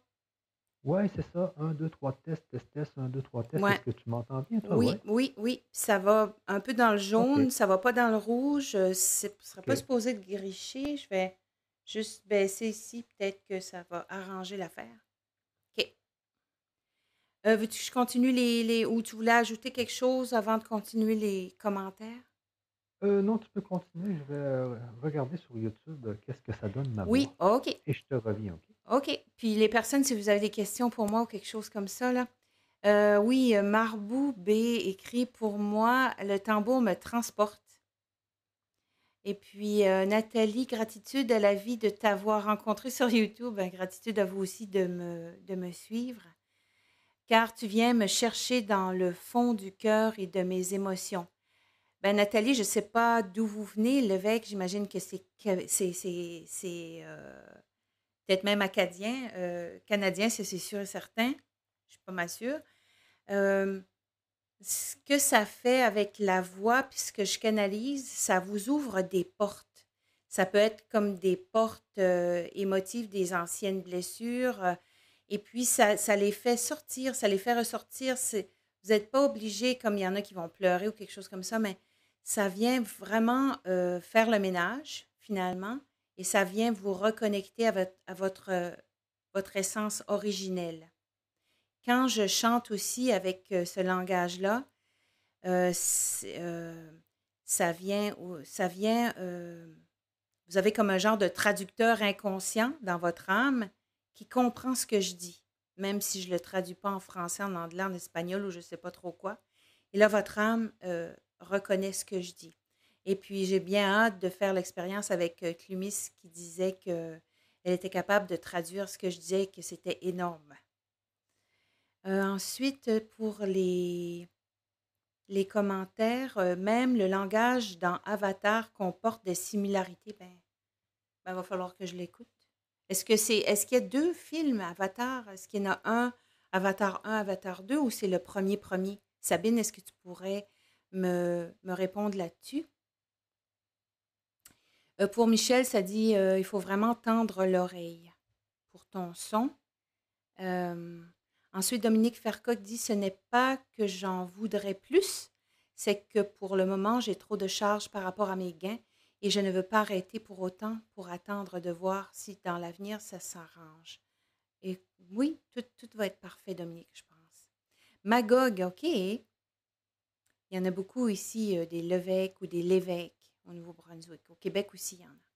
Ouais, c'est ça. Un, deux, trois tests, test, test, un, deux, trois tests. Ouais. Est-ce que tu m'entends bien, toi? Oui, Ouais. oui, oui. Ça va un peu dans le jaune, ça va pas dans le rouge. euh, ce serait pas OK. supposé de gricher. Je vais juste baisser ici. Peut-être que ça va arranger l'affaire. OK. Euh, veux-tu que je continue les, les... Ou tu voulais ajouter quelque chose avant de continuer les commentaires? Euh, non, tu peux continuer. Je vais euh, regarder sur YouTube euh, qu'est-ce que ça donne ma Oui, voix. OK. Et je te reviens, OK? OK. Puis les personnes, si vous avez des questions pour moi ou quelque chose comme ça, là. euh, oui, euh, Marbou B écrit pour moi, le tambour me transporte. Et puis euh, Nathalie, gratitude à la vie de t'avoir rencontré sur YouTube. Ben, gratitude à vous aussi de me, de me suivre. Car tu viens me chercher dans le fond du cœur et de mes émotions. Ben, Nathalie, je ne sais pas d'où vous venez. L'évêque, j'imagine que c'est c'est c'est- peut-être même acadien, euh, canadien, c'est sûr et certain. Je suis pas mal sûre. Ce que ça fait avec la voix, puis ce que je canalise, ça vous ouvre des portes. Ça peut être comme des portes euh, émotives des anciennes blessures. euh, et puis, ça, ça les fait sortir, ça les fait ressortir. Vous n'êtes pas obligé, comme il y en a qui vont pleurer ou quelque chose comme ça, mais ça vient vraiment euh, faire le ménage, finalement, et ça vient vous reconnecter à euh, votre essence originelle. Quand je chante aussi avec euh, ce langage-là, euh, ça vient, vous avez comme un genre de traducteur inconscient dans votre âme qui comprend ce que je dis, même si je ne le traduis pas en français, en anglais, en espagnol ou je ne sais pas trop quoi. Et là, votre âme reconnaît ce que je dis. Et puis, j'ai bien hâte de faire l'expérience avec euh, Clumis qui disait qu'elle était capable de traduire ce que je disais et que c'était énorme. Euh, ensuite, pour les, les commentaires, euh, même le langage dans Avatar comporte des similarités. Ben, ben, va falloir que je l'écoute. Est-ce que c'est, est-ce qu'il y a deux films Avatar? Est-ce qu'il y en a un, Avatar 1, Avatar 2, ou c'est le premier premier? Sabine, est-ce que tu pourrais me, me répondre là-dessus? Euh, pour Michel, ça dit euh, il faut vraiment tendre l'oreille pour ton son. Euh, ensuite, Dominique Fercoq dit ce n'est pas que j'en voudrais plus, c'est que pour le moment, j'ai trop de charges par rapport à mes gains et je ne veux pas arrêter pour autant pour attendre de voir si dans l'avenir ça s'arrange. Et oui, tout, va être parfait, Dominique, je pense. Magog, OK. Il y en a beaucoup ici, des Levesques ou des Lévesques au Nouveau-Brunswick. Au Québec aussi, il y en a.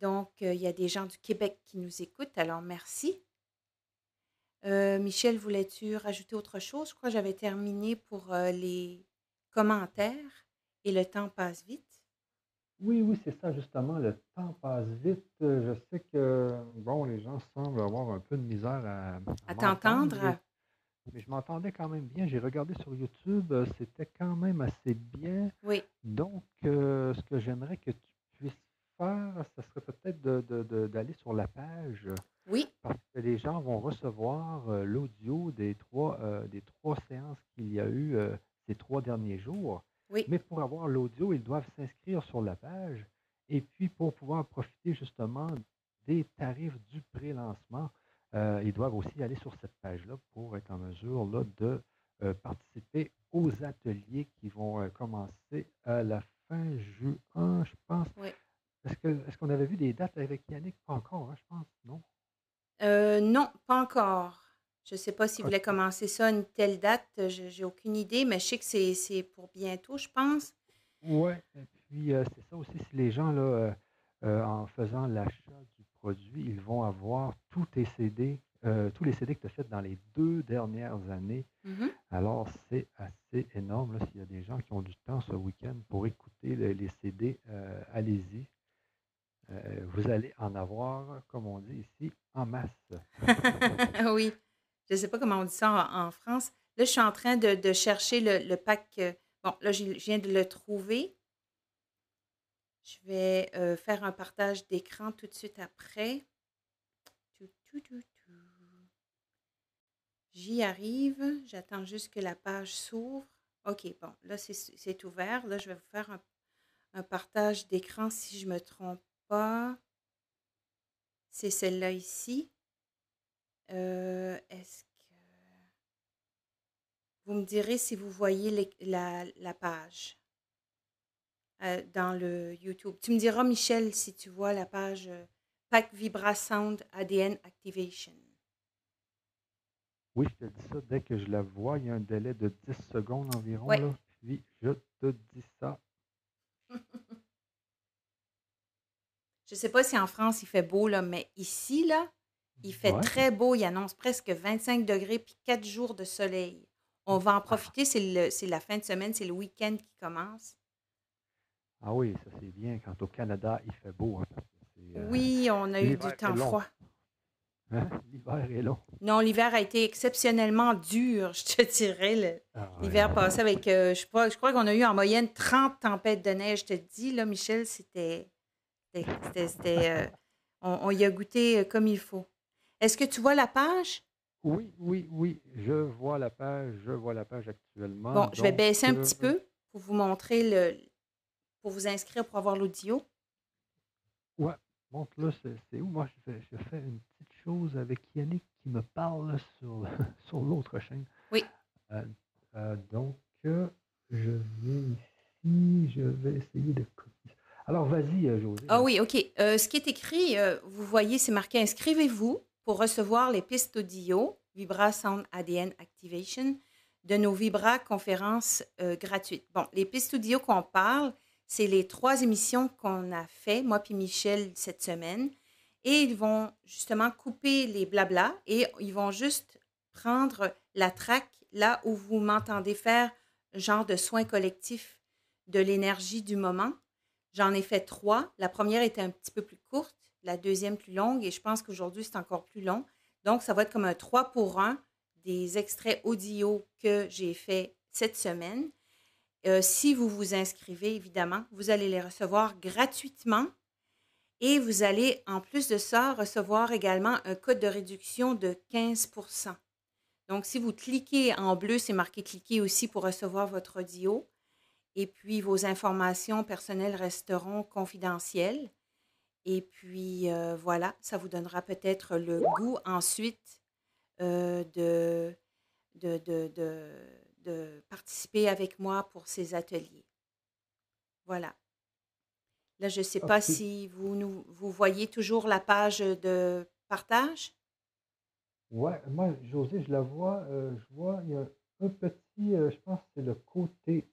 Donc, euh, il y a des gens du Québec qui nous écoutent, alors merci. Euh, Michel, voulais-tu rajouter autre chose? Je crois que j'avais terminé pour euh, les commentaires et le temps passe vite. Oui, oui, c'est ça, justement. Le temps passe vite. Je sais que, bon, les gens semblent avoir un peu de misère à, À à t'entendre? Mais, je m'entendais quand même bien. J'ai regardé sur YouTube, euh, c'était quand même assez bien. Oui, Donc, euh, ce que j'aimerais que tu puisses faire, ce serait peut-être d'aller sur la page, oui, parce que les gens vont recevoir euh, l'audio des trois, euh, des trois séances qu'il y a eu ces trois derniers jours. oui. Mais pour avoir l'audio, ils doivent s'inscrire sur la page. Et puis, pour pouvoir profiter justement des tarifs du pré-lancement, euh, ils doivent aussi aller sur cette page-là pour être euh, participer aux ateliers qui vont euh, commencer à la fin juin, je pense. Oui. Est-ce qu'on avait vu des dates avec Yannick? Pas encore, hein, je pense, non? Non, pas encore. Je ne sais pas s'il voulait OK. commencer ça à une telle date. Je j'ai aucune idée, mais je sais que c'est c'est pour bientôt, je pense. Ouais, et puis c'est ça aussi, si les gens, là, en faisant l'achat du ils vont avoir tous tes CD, euh, tous les CD que tu as fait dans les deux dernières années. Mhm. Alors, c'est assez énorme, s'il y a des gens qui ont du temps ce week-end pour écouter le- les CD, euh, allez-y. Euh, vous allez en avoir, comme on dit ici, en masse. oui. Je ne sais pas comment on dit ça en, en France. Là, je suis en train de, de chercher le, le pack. Bon, là, je viens de le trouver. Je vais euh, faire un partage d'écran tout de suite après. J'y arrive. J'attends juste que la page s'ouvre. OK, bon, là, c'est ouvert. Là, je vais vous faire un, partage d'écran si je ne me trompe pas. C'est celle-là ici. Euh, Est-ce que vous me direz si vous voyez la page euh, dans le YouTube? Tu me diras, Michel, si tu vois la page euh, Pack Vibra Sound ADN Activation. Oui, je te dis ça dès que je la vois. Il y a un délai de 10 secondes environ, Ouais. là. Puis, je te dis ça. Je ne sais pas si en France il fait beau, là, mais ici, là, il fait Ouais. très beau. Il annonce presque 25 degrés puis 4 jours de soleil. On va en profiter. C'est la fin de semaine, c'est le week-end qui commence. Ah oui, ça c'est bien quand au Canada il fait beau. hein, parce que c'est, euh, Oui, on a eu du temps froid. hein, L'hiver est long. Non, l'hiver a été exceptionnellement dur, je te dirais. Ah ouais. L'hiver passé avec, euh, je crois, je crois qu'on a eu en moyenne 30 tempêtes de neige. Je te dis, là, Michel, c'était. euh, on, on y a goûté comme il faut. Est-ce que tu vois la page? Oui, oui, oui, je vois la page, je vois la page actuellement. Bon, je vais baisser un petit peu pour vous montrer le. Pour vous inscrire pour avoir l'audio? Ouais, montre là, c'est où? Moi, je fais, je fais une petite chose avec Yannick qui me parle sur, sur l'autre chaîne. Oui. Euh, euh, donc, euh, je vais ici, je vais essayer de copier. Alors, vas-y, José. Ah oui, OK. Ce qui est écrit, vous voyez, c'est marqué Inscrivez-vous pour recevoir les pistes audio Vibra Sound ADN Activation de nos Vibra conférences gratuites. Bon, les pistes audio qu'on parle, c'est les trois émissions qu'on a fait, moi puis Michel, cette semaine. Et ils vont justement couper les blablas et ils vont juste prendre la track là où vous m'entendez faire genre de soins collectifs de l'énergie du moment. J'en ai fait trois. La première était un petit peu plus courte, la deuxième plus longue, et je pense qu'aujourd'hui, c'est encore plus long. Donc, ça va être comme un 3 pour 1 des extraits audio que j'ai fait cette semaine. Euh, si vous vous inscrivez, évidemment, vous allez les recevoir gratuitement. Et vous allez, en plus de ça, recevoir également un code de réduction de 15% Donc, si vous cliquez en bleu, c'est marqué cliquer aussi pour recevoir votre audio. Et puis, vos informations personnelles resteront confidentielles. Et puis, euh, voilà, ça vous donnera peut-être le goût ensuite euh, de, de, de, de, de participer avec moi pour ces ateliers. Voilà. Là, je ne sais pas si vous, nous, vous voyez toujours la page de partage? Ouais, moi, José, je la vois, euh, je vois, il y a un petit, euh, je pense que c'est le côté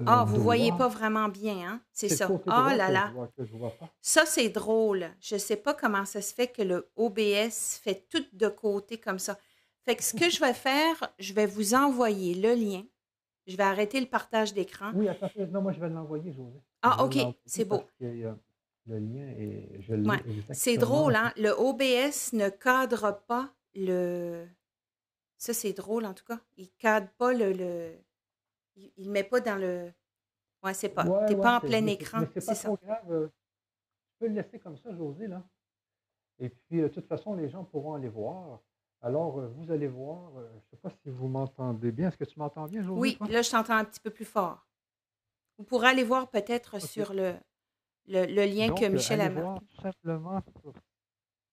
euh, Ah, vous ne voyez pas vraiment bien, hein? C'est ça. Ah droit là là. je vois, que je vois pas. Ça, c'est drôle. Je ne sais pas comment ça se fait que le OBS fait tout de côté comme ça. Fait que ce que je vais faire, je vais vous envoyer le lien. Je vais arrêter le partage d'écran. Oui, attends, non, moi je vais l'envoyer, José. Ah, OK, c'est beau. Que euh, le lien est, je Ouais, C'est drôle, hein? Le OBS ne cadre pas le. Ça, c'est drôle, en tout cas. Il cadre pas le. le... Il ne met pas dans le. Ouais, c'est pas. Ouais, T'es ouais, pas en plein écran. C'est pas ça. trop grave. euh, Tu peux le laisser comme ça, José, là. Et puis, euh, de toute façon, les gens pourront aller voir. Alors, euh, vous allez voir, euh, je ne sais pas si vous m'entendez bien. Est-ce que tu m'entends bien, José? Oui, toi? là, je t'entends un petit peu plus fort. Vous pourrez aller voir peut-être sur le, le, le lien Donc, que euh, Michel a allez voir marqué. tout simplement sur...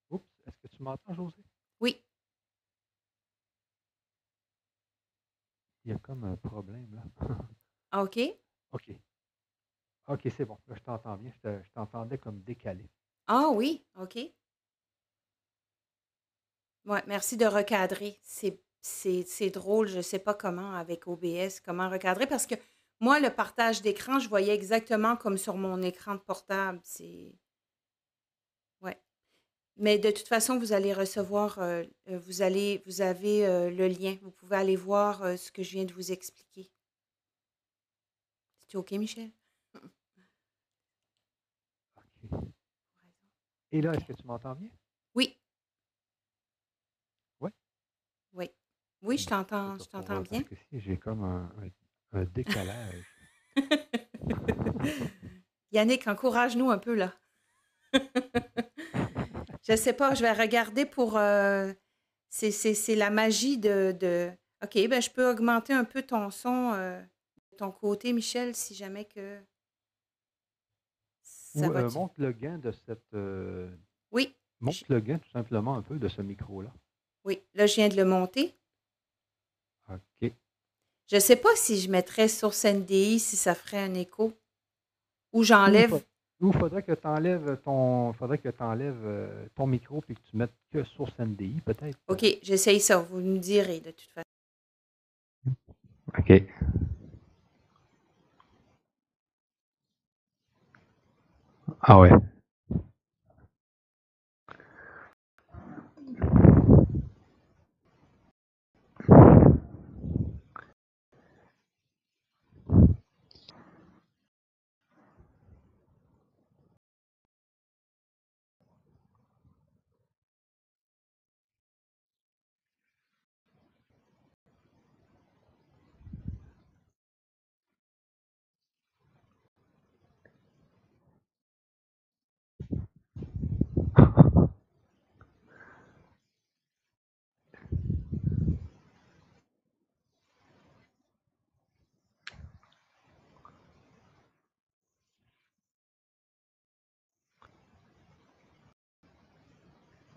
Oups, est-ce que tu m'entends, José? Oui. Il y a comme un problème là. Ah, OK. OK. OK, c'est bon. Là, je t'entends bien. Je t'entendais comme décalé. Ah oui, OK. Ouais, merci de recadrer. C'est, c'est, c'est drôle, je ne sais pas comment avec OBS, comment recadrer, parce que moi, le partage d'écran, je voyais exactement comme sur mon écran de portable. C'est. Ouais. Mais de toute façon, vous allez recevoir, euh, euh, vous allez, vous avez euh, le lien. Vous pouvez aller voir ce que je viens de vous expliquer. C'est OK, Michel? OK. Et là, est-ce que tu m'entends bien? Oui? Oui. Oui, je t'entends, je t'entends parce bien. que si j'ai comme un, un- un décalage. Yannick, encourage-nous un peu là. Je sais pas, je vais regarder pour. euh, c'est, la magie de, de- OK, ben je peux augmenter un peu ton son euh, de ton côté, Michel, si jamais que ça Ou va. euh, monte le gain de cette. Oui, monte je- le gain tout simplement un peu de ce micro-là. oui. Là, je viens de le monter. OK. Je sais pas si je mettrais source NDI, si ça ferait un écho. Ou Ou j'enlève. il faudrait que tu enlèves ton. faudrait que tu enlèves ton micro et que tu mettes que source NDI, peut-être. OK, j'essaye ça. Vous me direz de toute façon. OK. Ah ouais.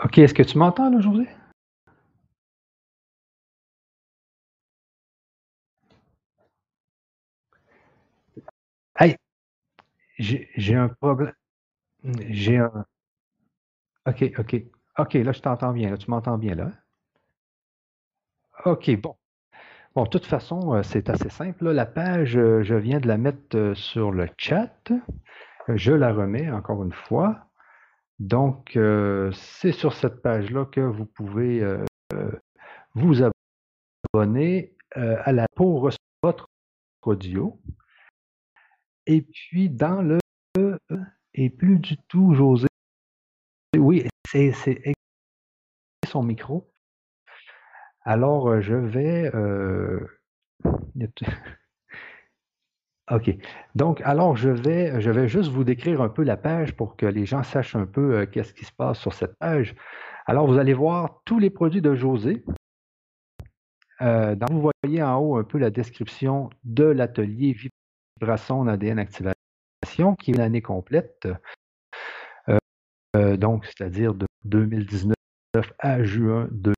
OK, est-ce que tu m'entends là, José? Hey, j'ai un problème. J'ai un. OK, OK. OK, là, je t'entends bien. Là, tu m'entends bien là? OK, bon. Bon, de toute façon, euh, c'est assez simple. là. La page, euh, je viens de la mettre euh, sur le chat. Je la remets encore une fois. Donc, euh, c'est sur cette page-là que vous pouvez euh, vous abonner euh, à la pour recevoir votre audio. Et puis, dans le et plus du tout, José. Oui, c'est son micro. Alors, je vais. OK. Donc, alors, je vais, je vais juste vous décrire un peu la page pour que les gens sachent un peu euh, qu'est-ce qui se passe sur cette page. Alors, vous allez voir tous les produits de José. Euh, vous voyez en haut un peu la description de l'atelier Vibration ADN Activation, qui est l'année complète. Euh, euh, donc, c'est-à-dire de 2019 à juin 2020.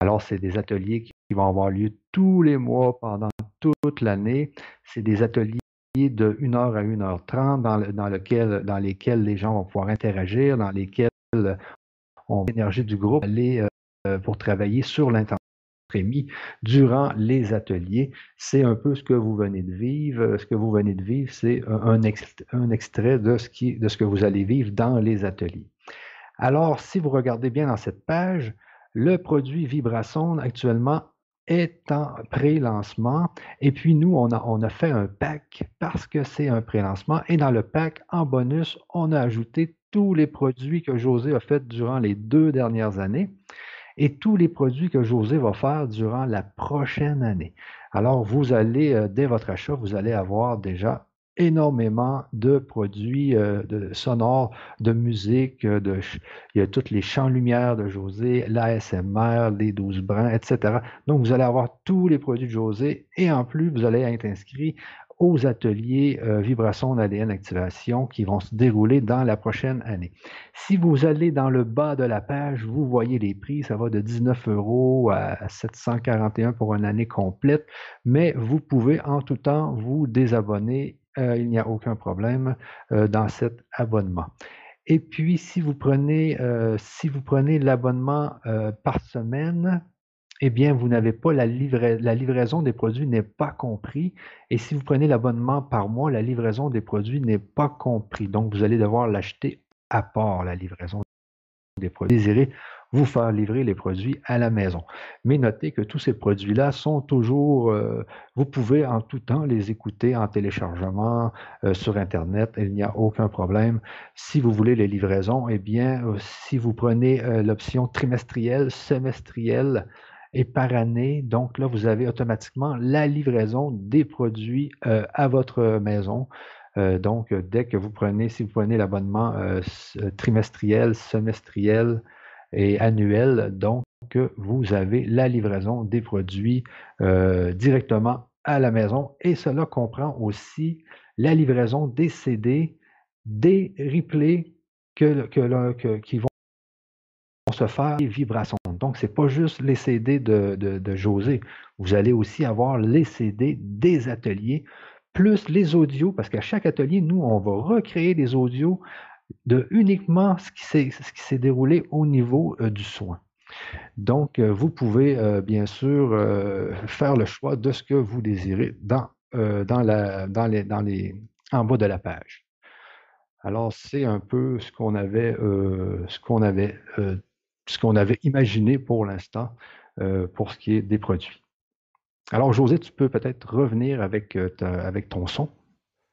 Alors, c'est des ateliers qui vont avoir lieu tous les mois pendant toute l'année. C'est des ateliers de 1h à 1h30 dans, dans, dans lesquels les gens vont pouvoir interagir, dans lesquels on l'énergie du groupe aller euh, pour travailler sur l'intention durant les ateliers. C'est un peu ce que vous venez de vivre. Ce que vous venez de vivre, c'est un, extrait de ce, qui, de ce que vous allez vivre dans les ateliers. Alors, si vous regardez bien dans cette page, le produit Vibrason actuellement est en pré-lancement. Et puis nous, on a, on a fait un pack parce que c'est un pré-lancement. Et dans le pack, en bonus, on a ajouté tous les produits que José a fait durant les deux dernières années et tous les produits que José va faire durant la prochaine année. Alors, vous allez, euh, dès votre achat, vous allez avoir déjà énormément de produits euh, sonores, de musique, de, il y a toutes les champs-lumière de José, l'ASMR, les 12 brins, etc. Donc, vous allez avoir tous les produits de José et en plus, vous allez être inscrit aux ateliers euh, vibration d'ADN activation qui vont se dérouler dans la prochaine année. Si vous allez dans le bas de la page, vous voyez les prix, ça va de 19 euros à 741 pour une année complète, mais vous pouvez en tout temps vous désabonner, euh, il n'y a aucun problème euh, dans cet abonnement. Et puis, si vous prenez, prenez l'abonnement par semaine, eh bien, vous n'avez pas la, la livraison des produits n'est pas compris. Et si vous prenez l'abonnement par mois, la livraison des produits n'est pas compris. Donc, vous allez devoir l'acheter à part la livraison des produits. Désirez vous faire livrer les produits à la maison. Mais notez que tous ces produits-là sont toujours, euh, vous pouvez en tout temps les écouter en téléchargement euh, sur Internet, il n'y a aucun problème. Si vous voulez les livraisons, eh bien, euh, si vous prenez l'option trimestrielle, semestrielle, et par année. Donc là, vous avez automatiquement la livraison des produits à votre maison. Donc, dès que vous prenez, si vous prenez l'abonnement trimestriel, semestriel et annuel, donc vous avez la livraison des produits directement à la maison. Et cela comprend aussi la livraison des CD, des replays que, que, qui vont se faire des vibrations. Donc, ce n'est pas juste les CD de, de, José. Vous allez aussi avoir les CD des ateliers, plus les audios, parce qu'à chaque atelier, nous, on va recréer des audios de uniquement ce qui s'est déroulé au niveau euh, du soin. Donc, euh, vous pouvez euh, bien sûr faire le choix de ce que vous désirez en bas de la page. Alors, c'est un peu ce qu'on avait, imaginé pour l'instant pour ce qui est des produits. Alors, José, tu peux peut-être revenir avec ton son.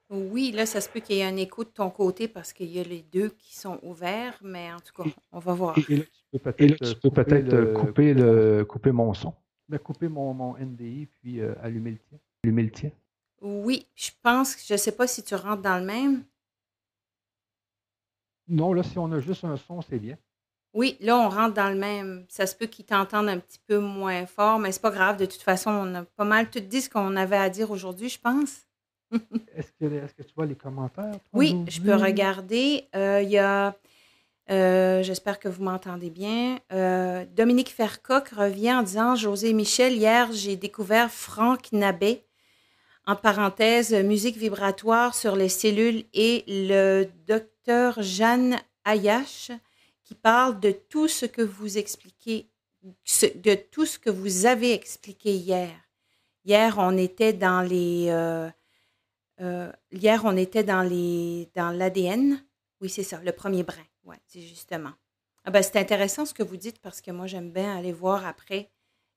Oui, là, ça se peut qu'il y ait un écho de ton côté parce qu'il y a les deux qui sont ouverts, mais en tout cas, on va voir. Et, là, tu peux peut-être euh, couper, le, couper mon son. Ben, couper mon, mon NDI, puis allumer le tien. Allumer le tien. Oui, je pense, je ne sais pas si tu rentres dans le même. Non, là, si on a juste un son, c'est bien. Oui, là, on rentre dans le même. Ça se peut qu'ils t'entendent un petit peu moins fort, mais c'est pas grave. De toute façon, on a pas mal tout dit ce qu'on avait à dire aujourd'hui, je pense. Est-ce, que, tu vois les commentaires? oui, je peux regarder. Euh, il y a, euh, j'espère que vous m'entendez bien. Euh, Dominique Fercoq revient en disant José Michel, hier, j'ai découvert Franck Nabet, en parenthèse, musique vibratoire sur les cellules, et le docteur Jeanne Ayache qui parle de tout ce que vous expliquez, de tout ce que vous avez expliqué hier. Hier, on était dans les, euh, euh, hier, on était dans les, dans l'ADN. Oui, c'est ça, le premier brin. Oui, c'est justement. Ah ben, c'est intéressant ce que vous dites parce que moi, j'aime bien aller voir après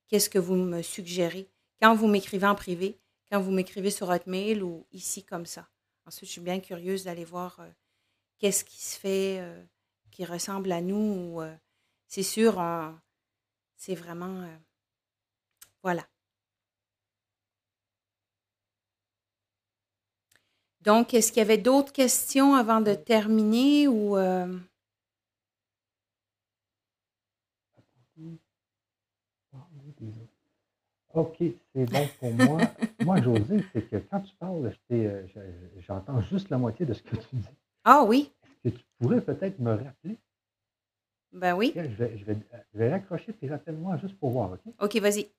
qu'est-ce que vous me suggérez. Quand vous m'écrivez en privé, quand vous m'écrivez sur Hotmail ou ici comme ça. Ensuite, je suis bien curieuse d'aller voir euh, qu'est-ce qui se fait qui ressemble à nous. Euh, c'est sûr, c'est vraiment. Euh, voilà. Donc, est-ce qu'il y avait d'autres questions avant de terminer ou. Euh? OK, c'est bon pour moi. moi, José, c'est que quand tu parles, j'entends juste la moitié de ce que tu dis. Ah oui que tu pourrais peut-être me rappeler? Ben oui. je, vais, je, vais, raccrocher, puis rappelle-moi juste pour voir, OK? OK, vas-y.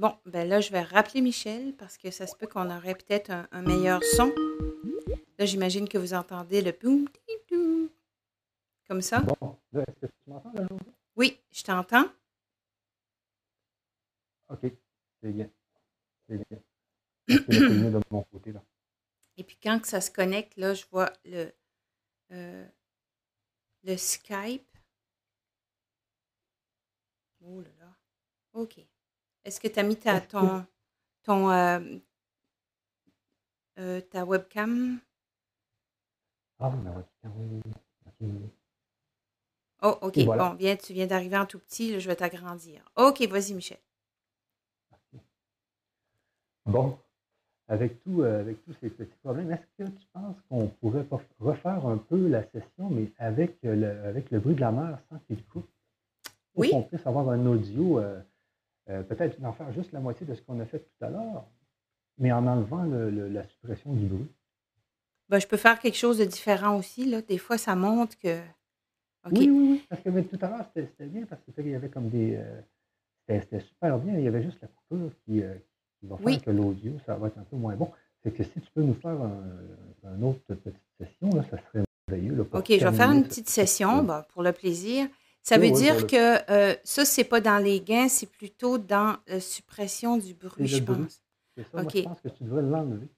Bon, ben là, je vais rappeler Michel parce que ça se peut qu'on aurait peut-être un, meilleur son. Là, j'imagine que vous entendez le boum, comme ça. Bon, est-ce que tu m'entends, là, Oui, je t'entends. OK, c'est bien. C'est bien. de mon côté, là. Et puis quand ça se connecte, là, je vois le, euh, le Skype. Oh là là. OK. Est-ce que tu as mis ta, ton, ton, euh, euh, ta webcam? Ah oui, ma webcam, oui. Oh, OK. Bon, viens, tu viens d'arriver en tout petit, je vais t'agrandir. OK, vas-y, Michel. Bon, avec, tout, euh, avec tous ces petits problèmes, est-ce que tu penses qu'on pourrait refaire un peu la session, mais avec le, avec le bruit de la mer sans qu'il coupe? Pour Oui. qu'on puisse avoir un audio, euh, euh, peut-être d'en faire juste la moitié de ce qu'on a fait tout à l'heure, mais en enlevant le- le- la suppression du bruit. Ben, je peux faire quelque chose de différent aussi. Là. Des fois, ça montre que. Oui, oui, oui. Parce que mais tout à l'heure, c'était bien parce que, tu sais, il y avait comme des. euh, c'était super bien. Il y avait juste la coupure qui, euh, qui va faire Oui. que l'audio, ça va être un peu moins bon. C'est que si tu peux nous faire un, un autre petite session, là, ça serait merveilleux. là, OK, je vais faire une petite session ben, pour le plaisir. Ça oui, veut oui, dire que euh, ça, c'est pas dans les gains, c'est plutôt dans la suppression du bruit, je bruit. pense. C'est ça, moi, je pense que tu devrais l'enlever.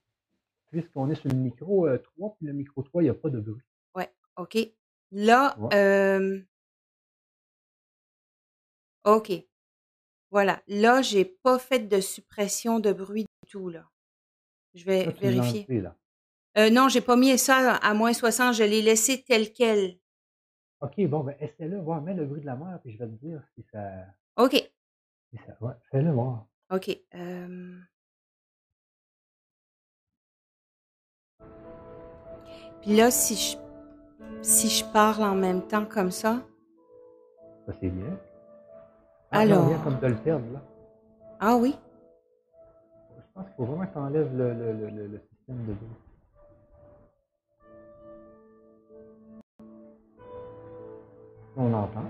Puisqu'on est sur le micro euh, 3, puis le micro 3, il n'y a pas de bruit. Ouais, OK. Là, Ouais. euh, OK. Voilà. Là, j'ai pas fait de suppression de bruit du tout, là. Je vais vérifier. là. Euh, non, j'ai pas mis ça à moins 60, je l'ai laissé tel quel. OK, bon, ben, essaie-le, voir, mets le bruit de la mer, puis je vais te dire si ça. OK. Si ça ouais, fais-le voir. OK. euh, Puis là, si je, si je parle en même temps comme ça, Ça, c'est bien. Ah, alors. comme de le perdre, là. Ah oui? Je pense qu'il faut vraiment que tu enlèves le, le, le, le- le système de bruit. On entend.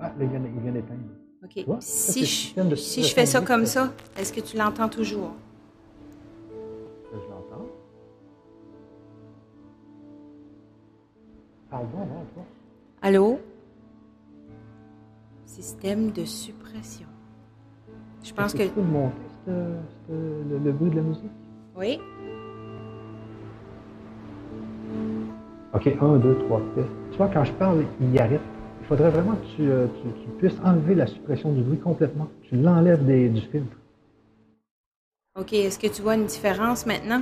Ah, là, il vient, d'éteindre. OK. Vois? Si je, système de si je fais ça comme ça, est-ce que tu l'entends toujours? Je l'entends. Parle donc, non, toi. Allô? Système de suppression. Je pense que. tu peux le monter, le, le bruit de la musique? Oui? OK, un, deux, trois, test. Tu vois, quand je parle, il arrête. Il faudrait vraiment que tu, euh, tu- tu puisses enlever la suppression du bruit complètement. Tu l'enlèves du filtre. OK. Est-ce que tu vois une différence maintenant?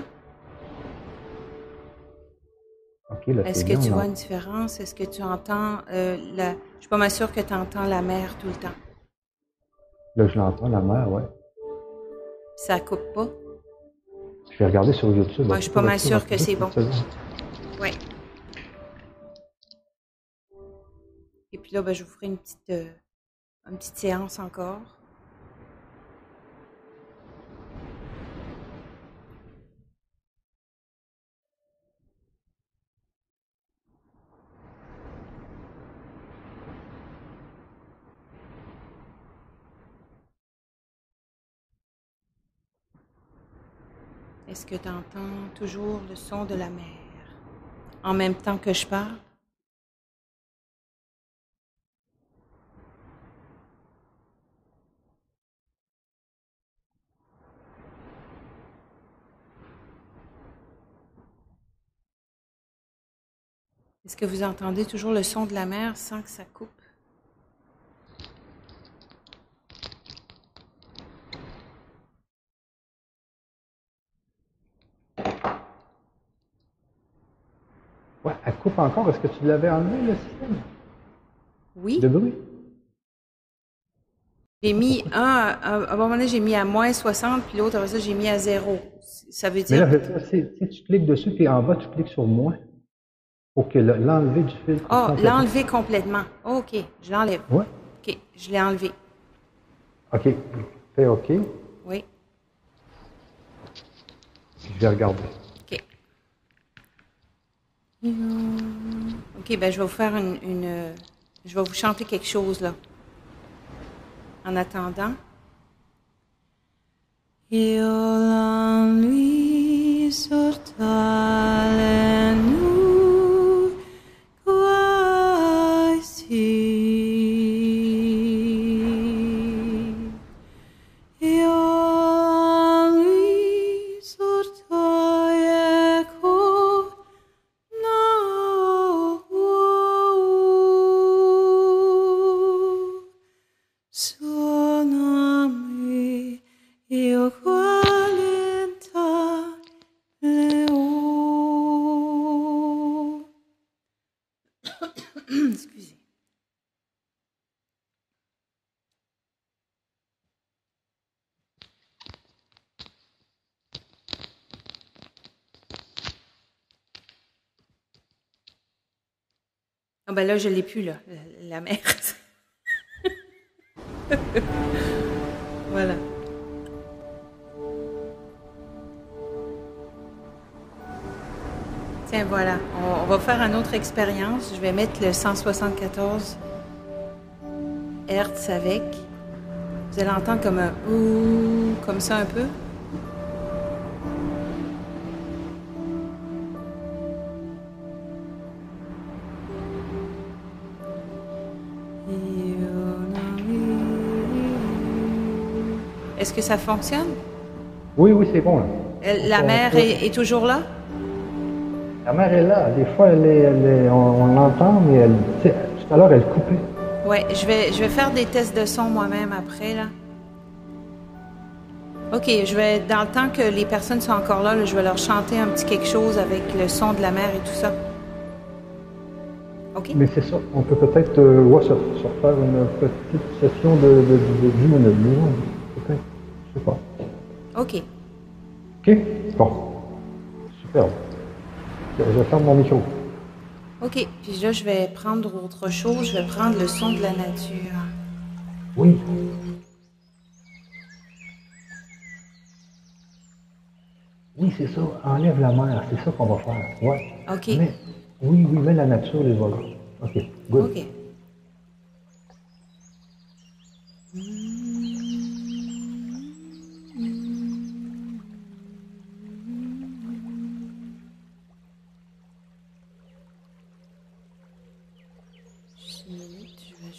OK, là, Est-ce que bien, tu vois une différence? Est-ce que tu entends euh, la. Je suis pas mal sûre que tu entends la mer tout le temps. Là, je l'entends, la mer, ouais. Ça coupe pas? Je vais regarder sur YouTube. Ouais, je suis pas mal sûre que c'est bon. Oui. Puis là, ben, je vous ferai une petite, euh, une petite séance encore. Est-ce que tu entends toujours le son de la mer en même temps que je parle? Est-ce que vous entendez toujours le son de la mer sans que ça coupe? Ouais, elle coupe encore. Est-ce que tu l'avais enlevé, le système? Oui. de bruit? J'ai mis un, à, à un moment donné, j'ai mis à moins 60, puis l'autre, après ça, j'ai mis à zéro. Ça veut Mais dire. là, c'est- c'est- si tu cliques dessus, puis en bas, tu cliques sur moins le- l'enlever du filtre. Oh, complètement. l'enlever complètement. OK, je l'enlève. Ouais. OK, je l'ai enlevé. OK. Fais OK. Oui, Je vais regarder. OK. OK, ben je vais vous faire une, une- Je vais vous chanter quelque chose, là. En attendant. Io l'ennui sortale je l'ai plus, là, la, mer. voilà. Tiens, voilà. On, va faire une autre expérience. Je vais mettre le 174 Hertz avec. Vous allez entendre comme un ouh, comme ça un peu. Est-ce que ça fonctionne? Oui, oui, c'est bon. La mer est, toujours là? La mer est là. Des fois, elle est, on, l'entend, mais elle, tout à l'heure, elle coupait. Oui, je vais, je vais faire des tests de son moi-même après, là. OK, je vais, dans le temps que les personnes sont encore là, je vais leur chanter un petit quelque chose avec le son de la mer et tout ça. OK? Mais c'est ça. On peut peut-être euh, se, faire une petite session de, de, de, Peut-être. OK. OK? Bon. Super. Je vais fermer mon micro. OK. Puis là, je vais prendre autre chose. Je vais prendre le son de la nature. Oui. Oui, c'est ça. Enlève la mer. C'est ça qu'on va faire. Ouais. OK. oui, oui, mets la nature, les volants. OK. Good. OK.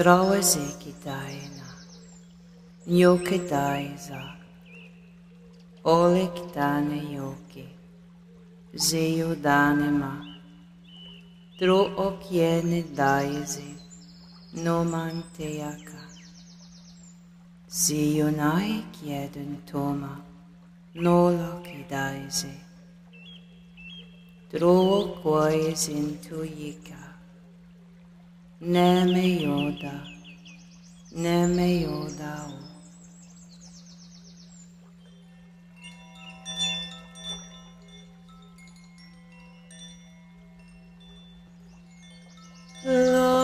Trauasi kitaina, nyoke daiza, ole kitane yoki, zeyo danema, tro okiene daizi, noman teyaka. Zeyo nai kiedun toma, nola kidaizi, tro okoies in tu yika. Neme Yoda, Neme Yoda. Oh. Lord.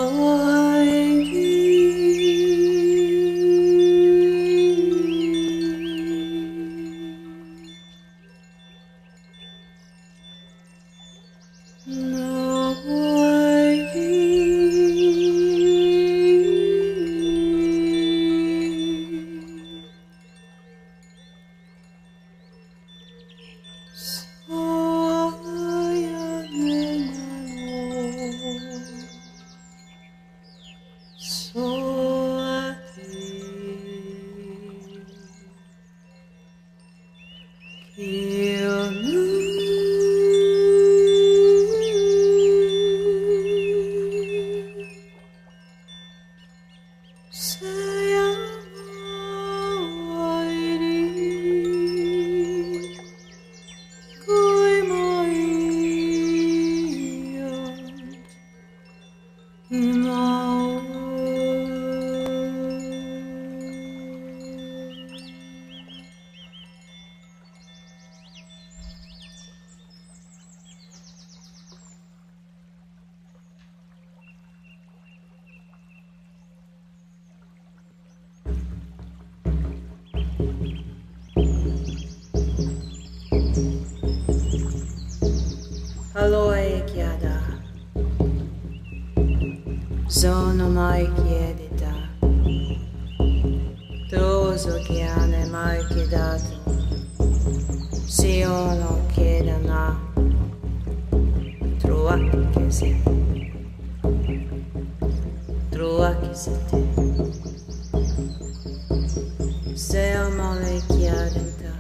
chiama le chiarenta,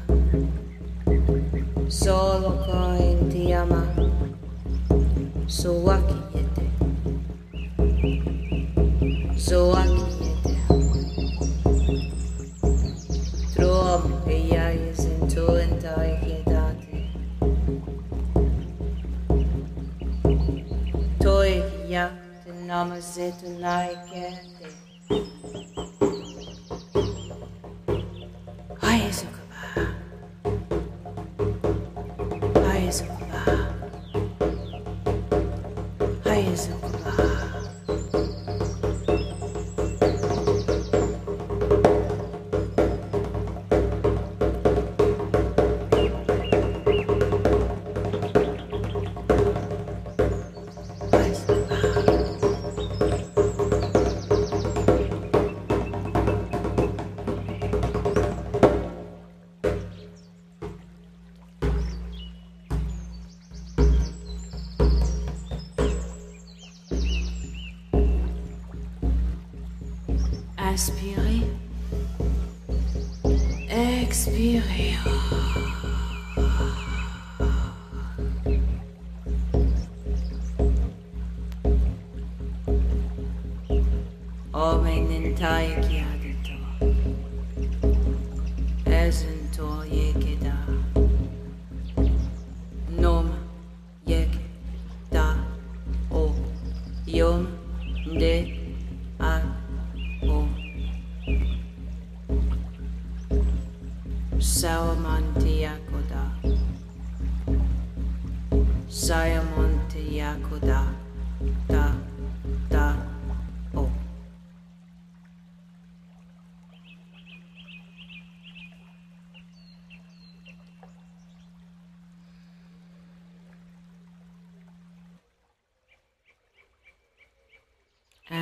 solo coin ti ama, so aki yete, so aki yete, trovo e iai sentolenta e chiedate, toi ya te namazetu naike.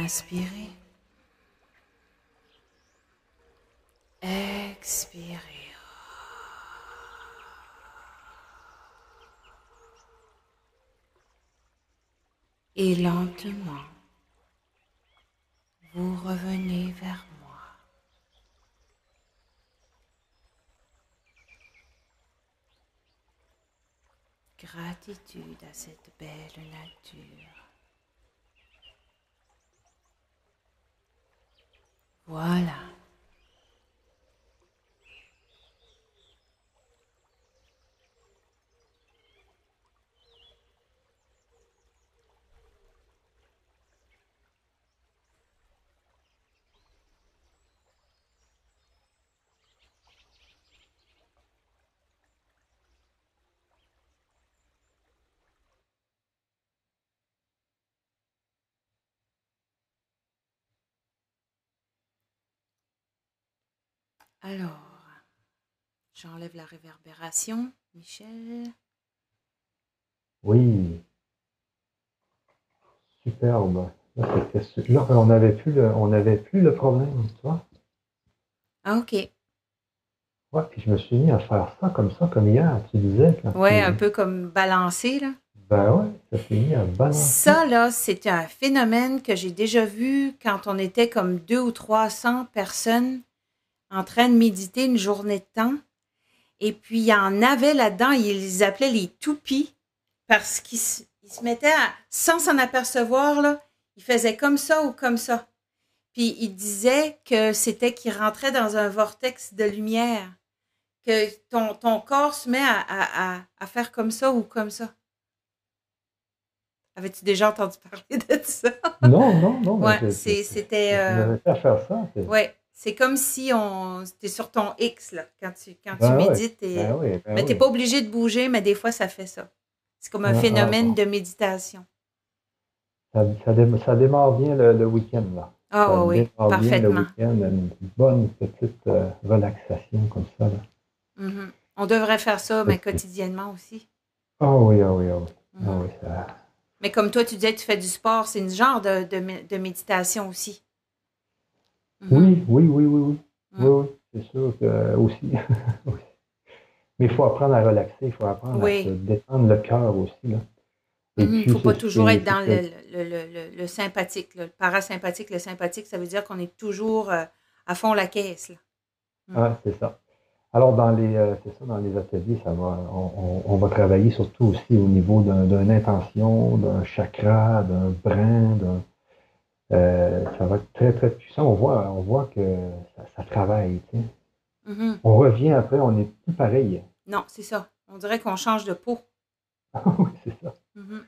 Inspirez. Expirez. Et lentement, vous revenez vers moi. Gratitude à cette belle nature. Voilà. Alors, j'enlève la réverbération, Michel. Oui. Superbe. Là, on n'avait plus le, on plus le problème, tu vois. Ah, ok. Ouais, puis je me suis mis à faire ça comme ça, comme hier, tu disais. Ouais, tu- un peu comme balancer, là. Ben ouais, ça s'est mis à balancer. Ça, là, c'était un phénomène que j'ai déjà vu quand on était comme deux ou trois cents personnes en train de méditer une journée de temps. Et puis, il y en avait là-dedans, ils les appelaient les toupies parce qu'ils se, mettaient, à- sans s'en apercevoir, là, ils faisaient comme ça ou comme ça. Puis, ils disaient que c'était qu'ils rentraient dans un vortex de lumière, que ton, ton corps se met à, à- à- à faire comme ça ou comme ça. Avais-tu déjà entendu parler de ça? Non, non, non. Ouais, c'était. euh, faire ça. ouais, c'est comme si on. T'es sur ton X, là, quand tu, quand Ben tu ouais, médites. et- Ben oui, ben mais t'es oui. pas obligé de bouger, mais des fois, ça fait ça. C'est comme un Ah, ah, phénomène de méditation. Ça, ça dé- ça démarre bien le, le week-end, là. Ah, Ça oui, démarre bien parfaitement. le week-end, une bonne petite euh, relaxation comme ça, là. Mhm. On devrait faire ça, mais quotidiennement aussi. Ah oui, ah oui, ah oui. Ah Mhm. oui, ça- Mais comme toi, tu disais que tu fais du sport, c'est une genre de, de méditation aussi. Mhm. Oui, oui, oui, oui, oui. Oui, oui, c'est sûr que euh, aussi. Mais il faut apprendre à relaxer, il faut apprendre Oui. à se détendre le cœur aussi. Là. Et Il ne faut pas toujours être dans le, le, le, le- sympathique, le parasympathique. Le sympathique, ça veut dire qu'on est toujours euh, à fond la caisse. Là. Ah, c'est ça. Alors, dans les, euh, c'est ça, dans les ateliers, ça va, on, on- on va travailler surtout aussi au niveau d'un- d'une intention, d'un chakra, d'un brin, d'un, euh, ça va être très, très puissant. On voit, on voit que ça, ça travaille. tu sais. Mhm. On revient après, on n'est plus pareil. Non, c'est ça. On dirait qu'on change de peau. oui, c'est ça. Mhm.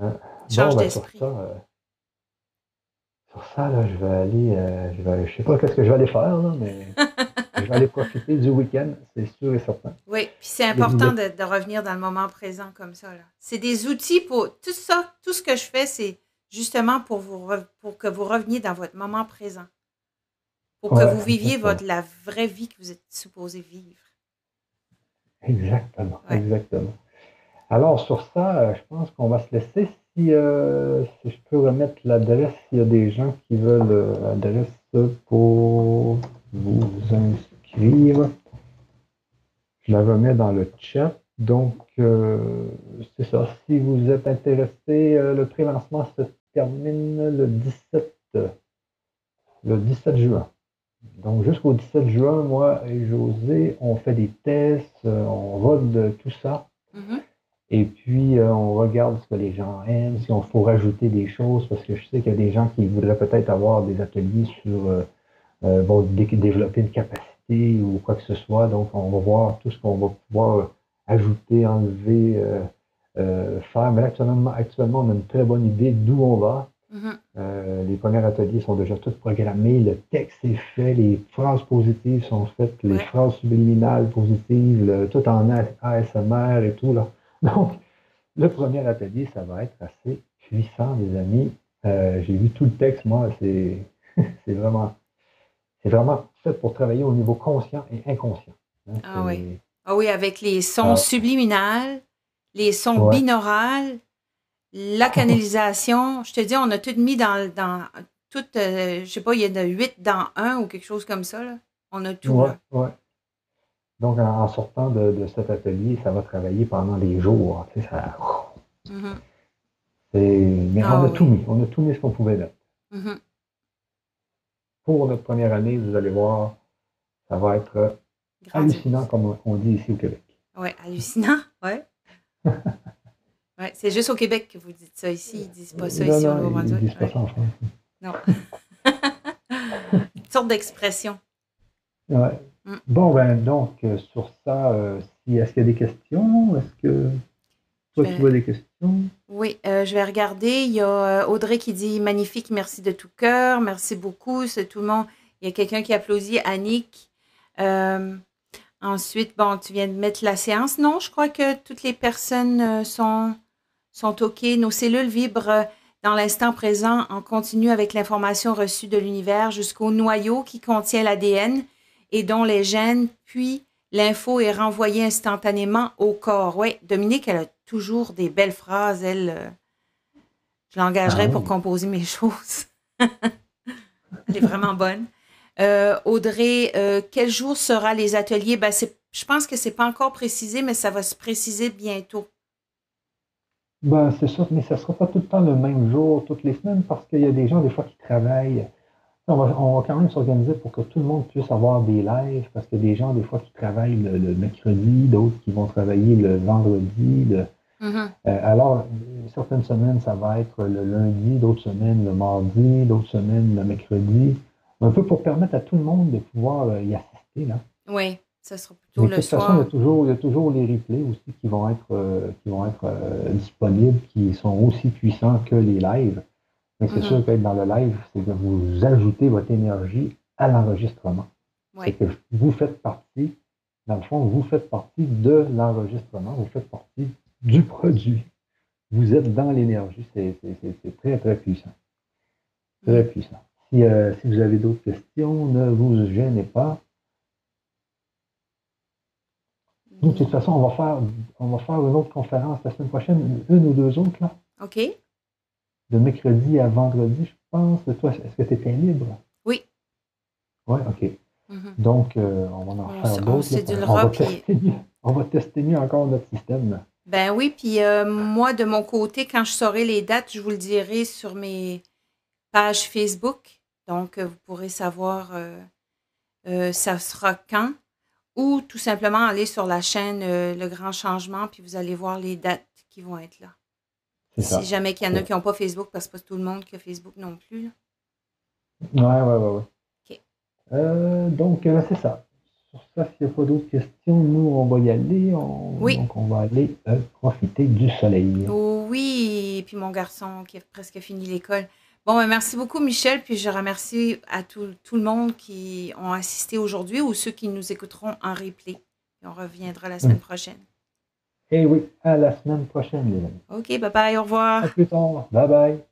Hein? Change Bon, ben, d'esprit. Sur ça, euh, sur ça, là, je vais aller, euh, je je sais pas qu'est-ce que je vais aller faire, là, mais je vais aller profiter du week-end, c'est sûr et certain. Oui, puis c'est important de, de revenir dans le moment présent comme ça. C'est des outils pour tout ça, tout ce que je fais, c'est justement pour, vous pour que vous reveniez dans votre moment présent. Pour que vous viviez votre, la vraie vie que vous êtes supposé vivre. Exactement, Ouais. exactement. Alors, sur ça, euh, je pense qu'on va se laisser. Si, euh, si je peux remettre l'adresse, s'il y a des gens qui veulent euh, l'adresse pour vous inscrire, je la remets dans le chat. Donc, euh, c'est ça. Si vous êtes intéressé, euh, le pré-lancement se termine le 17, euh, le 17 juin. Donc, jusqu'au 17 juin, moi et José, on fait des tests, euh, on rôde tout ça. Mhm. Et puis, euh, on regarde ce que les gens aiment, si on faut rajouter des choses, parce que je sais qu'il y a des gens qui voudraient peut-être avoir des ateliers sur, euh, euh, bon, dé- développer une capacité ou quoi que ce soit. Donc, on va voir tout ce qu'on va pouvoir ajouter, enlever, euh, faire. Mais actuellement, actuellement, on a une très bonne idée d'où on va. Mhm. Euh, les premiers ateliers sont déjà tous programmés, le texte est fait, les phrases positives sont faites, les Ouais. phrases subliminales positives, le- tout en ASMR et tout. Là. Donc, le premier atelier, ça va être assez puissant, les amis. Euh, J'ai vu tout le texte, moi, c'est vraiment, vraiment fait pour travailler au niveau conscient et inconscient. hein. Ah oui. Ah oui, avec les sons Ah. subliminales, les sons Ouais. binaurales, la canalisation. Je te dis, on a tout mis dans, dans tout, euh, je sais pas, il y en a huit dans un ou quelque chose comme ça. Là. On a tout. Ouais, ouais. Donc, en, en sortant de, de cet atelier, ça va travailler pendant des jours. tu sais, ça- Mhm. c'est- mais Ah on a oui. tout mis. On a tout mis ce qu'on pouvait mettre. Mhm. Pour notre première année, vous allez voir, ça va être hallucinant, comme on- dit ici au Québec. Ouais, hallucinant. Ouais. ouais, c'est juste au Québec que vous dites ça ici. Ils disent pas ça Non, ici au non, ils Nouveau-Brunswick. disent pas Ouais. ça en France. Non. Une sorte d'expression. Ouais. Mm. Bon, ben donc, euh, sur ça, euh, si, est-ce qu'il y a des questions? Est-ce que toi, tu vois des questions? Oui, euh, je vais regarder. Il y a Audrey qui dit magnifique, merci de tout cœur, merci beaucoup. C'est tout le monde. Il y a quelqu'un qui applaudit, Annick. Euh, ensuite, bon, tu viens de mettre la séance. Non, je crois que toutes les personnes euh, sont, sont OK. Nos cellules vibrent euh, dans l'instant présent en continu avec l'information reçue de l'univers jusqu'au noyau qui contient l'ADN et dont les gènes, puis l'info est renvoyée instantanément au corps. Oui, Dominique, elle a toujours des belles phrases. Elle, euh, je l'engagerai Ah pour composer mes choses. elle est vraiment bonne. Euh, Audrey, euh, quel jour sera les ateliers? Ben, c'est- je pense que c'est pas encore précisé, mais ça va se préciser bientôt. Ben, c'est sûr, mais ça ne sera pas tout le temps le même jour, toutes les semaines, parce qu'il y a des gens, des fois, qui travaillent. On va, on va quand même s'organiser pour que tout le monde puisse avoir des lives, parce qu'il y a des gens, des fois, qui travaillent le, le mercredi, d'autres qui vont travailler le vendredi. le- Mhm. Euh, alors, certaines semaines, ça va être le lundi, d'autres semaines le mardi, d'autres semaines le mercredi. Un peu pour permettre à tout le monde de pouvoir euh, y assister. Là. Oui, ça sera plutôt Mais de le toute façon, il y, a soir. toujours, il y a toujours les replays aussi qui vont être, euh, qui vont être euh, disponibles, qui sont aussi puissants que les lives. Mais c'est Mhm. sûr qu'être dans le live, c'est que vous ajoutez votre énergie à l'enregistrement. Oui. C'est que vous faites partie, dans le fond, vous faites partie de l'enregistrement, vous faites partie du produit. Vous êtes dans l'énergie. C'est très, très puissant. Très puissant. Si, euh, si vous avez d'autres questions, ne vous gênez pas. Nous, de toute façon, on va faire, qu'on va faire une autre conférence la semaine prochaine, une ou deux autres, là. OK. De mercredi à vendredi, je pense. Toi, est-ce que tu étais libre? Oui. Oui, OK. Mhm. Donc, euh, on va en On faire on d'autres. On va, puis- tester mieux, on va tester mieux encore notre système. Ben oui, puis euh, moi, de mon côté, quand je saurai les dates, je vous le dirai sur mes pages Facebook. Donc, euh, vous pourrez savoir euh, euh, ça sera quand. Ou tout simplement aller sur la chaîne Le Grand Changement, puis vous allez voir les dates qui vont être là. Ça. Si jamais qu'il y en a qui n'ont pas Facebook, parce que c'est pas tout le monde qui a Facebook non plus. là. Ouais, ouais, ouais. ouais. OK. Euh, donc, euh, c'est ça. Sur ça, s'il n'y a pas d'autres questions, nous, on va y aller. On- Oui. Donc, on va aller euh, profiter du soleil. Oh oui, et puis mon garçon qui a presque fini l'école. Bon, ben, merci beaucoup, Michel. Puis je remercie à tout, tout le monde qui ont assisté aujourd'hui ou ceux qui nous écouteront en replay. Et on reviendra la semaine prochaine. Et oui, à la semaine prochaine, les amis. OK, bye bye, au revoir. À plus tard. Bye bye.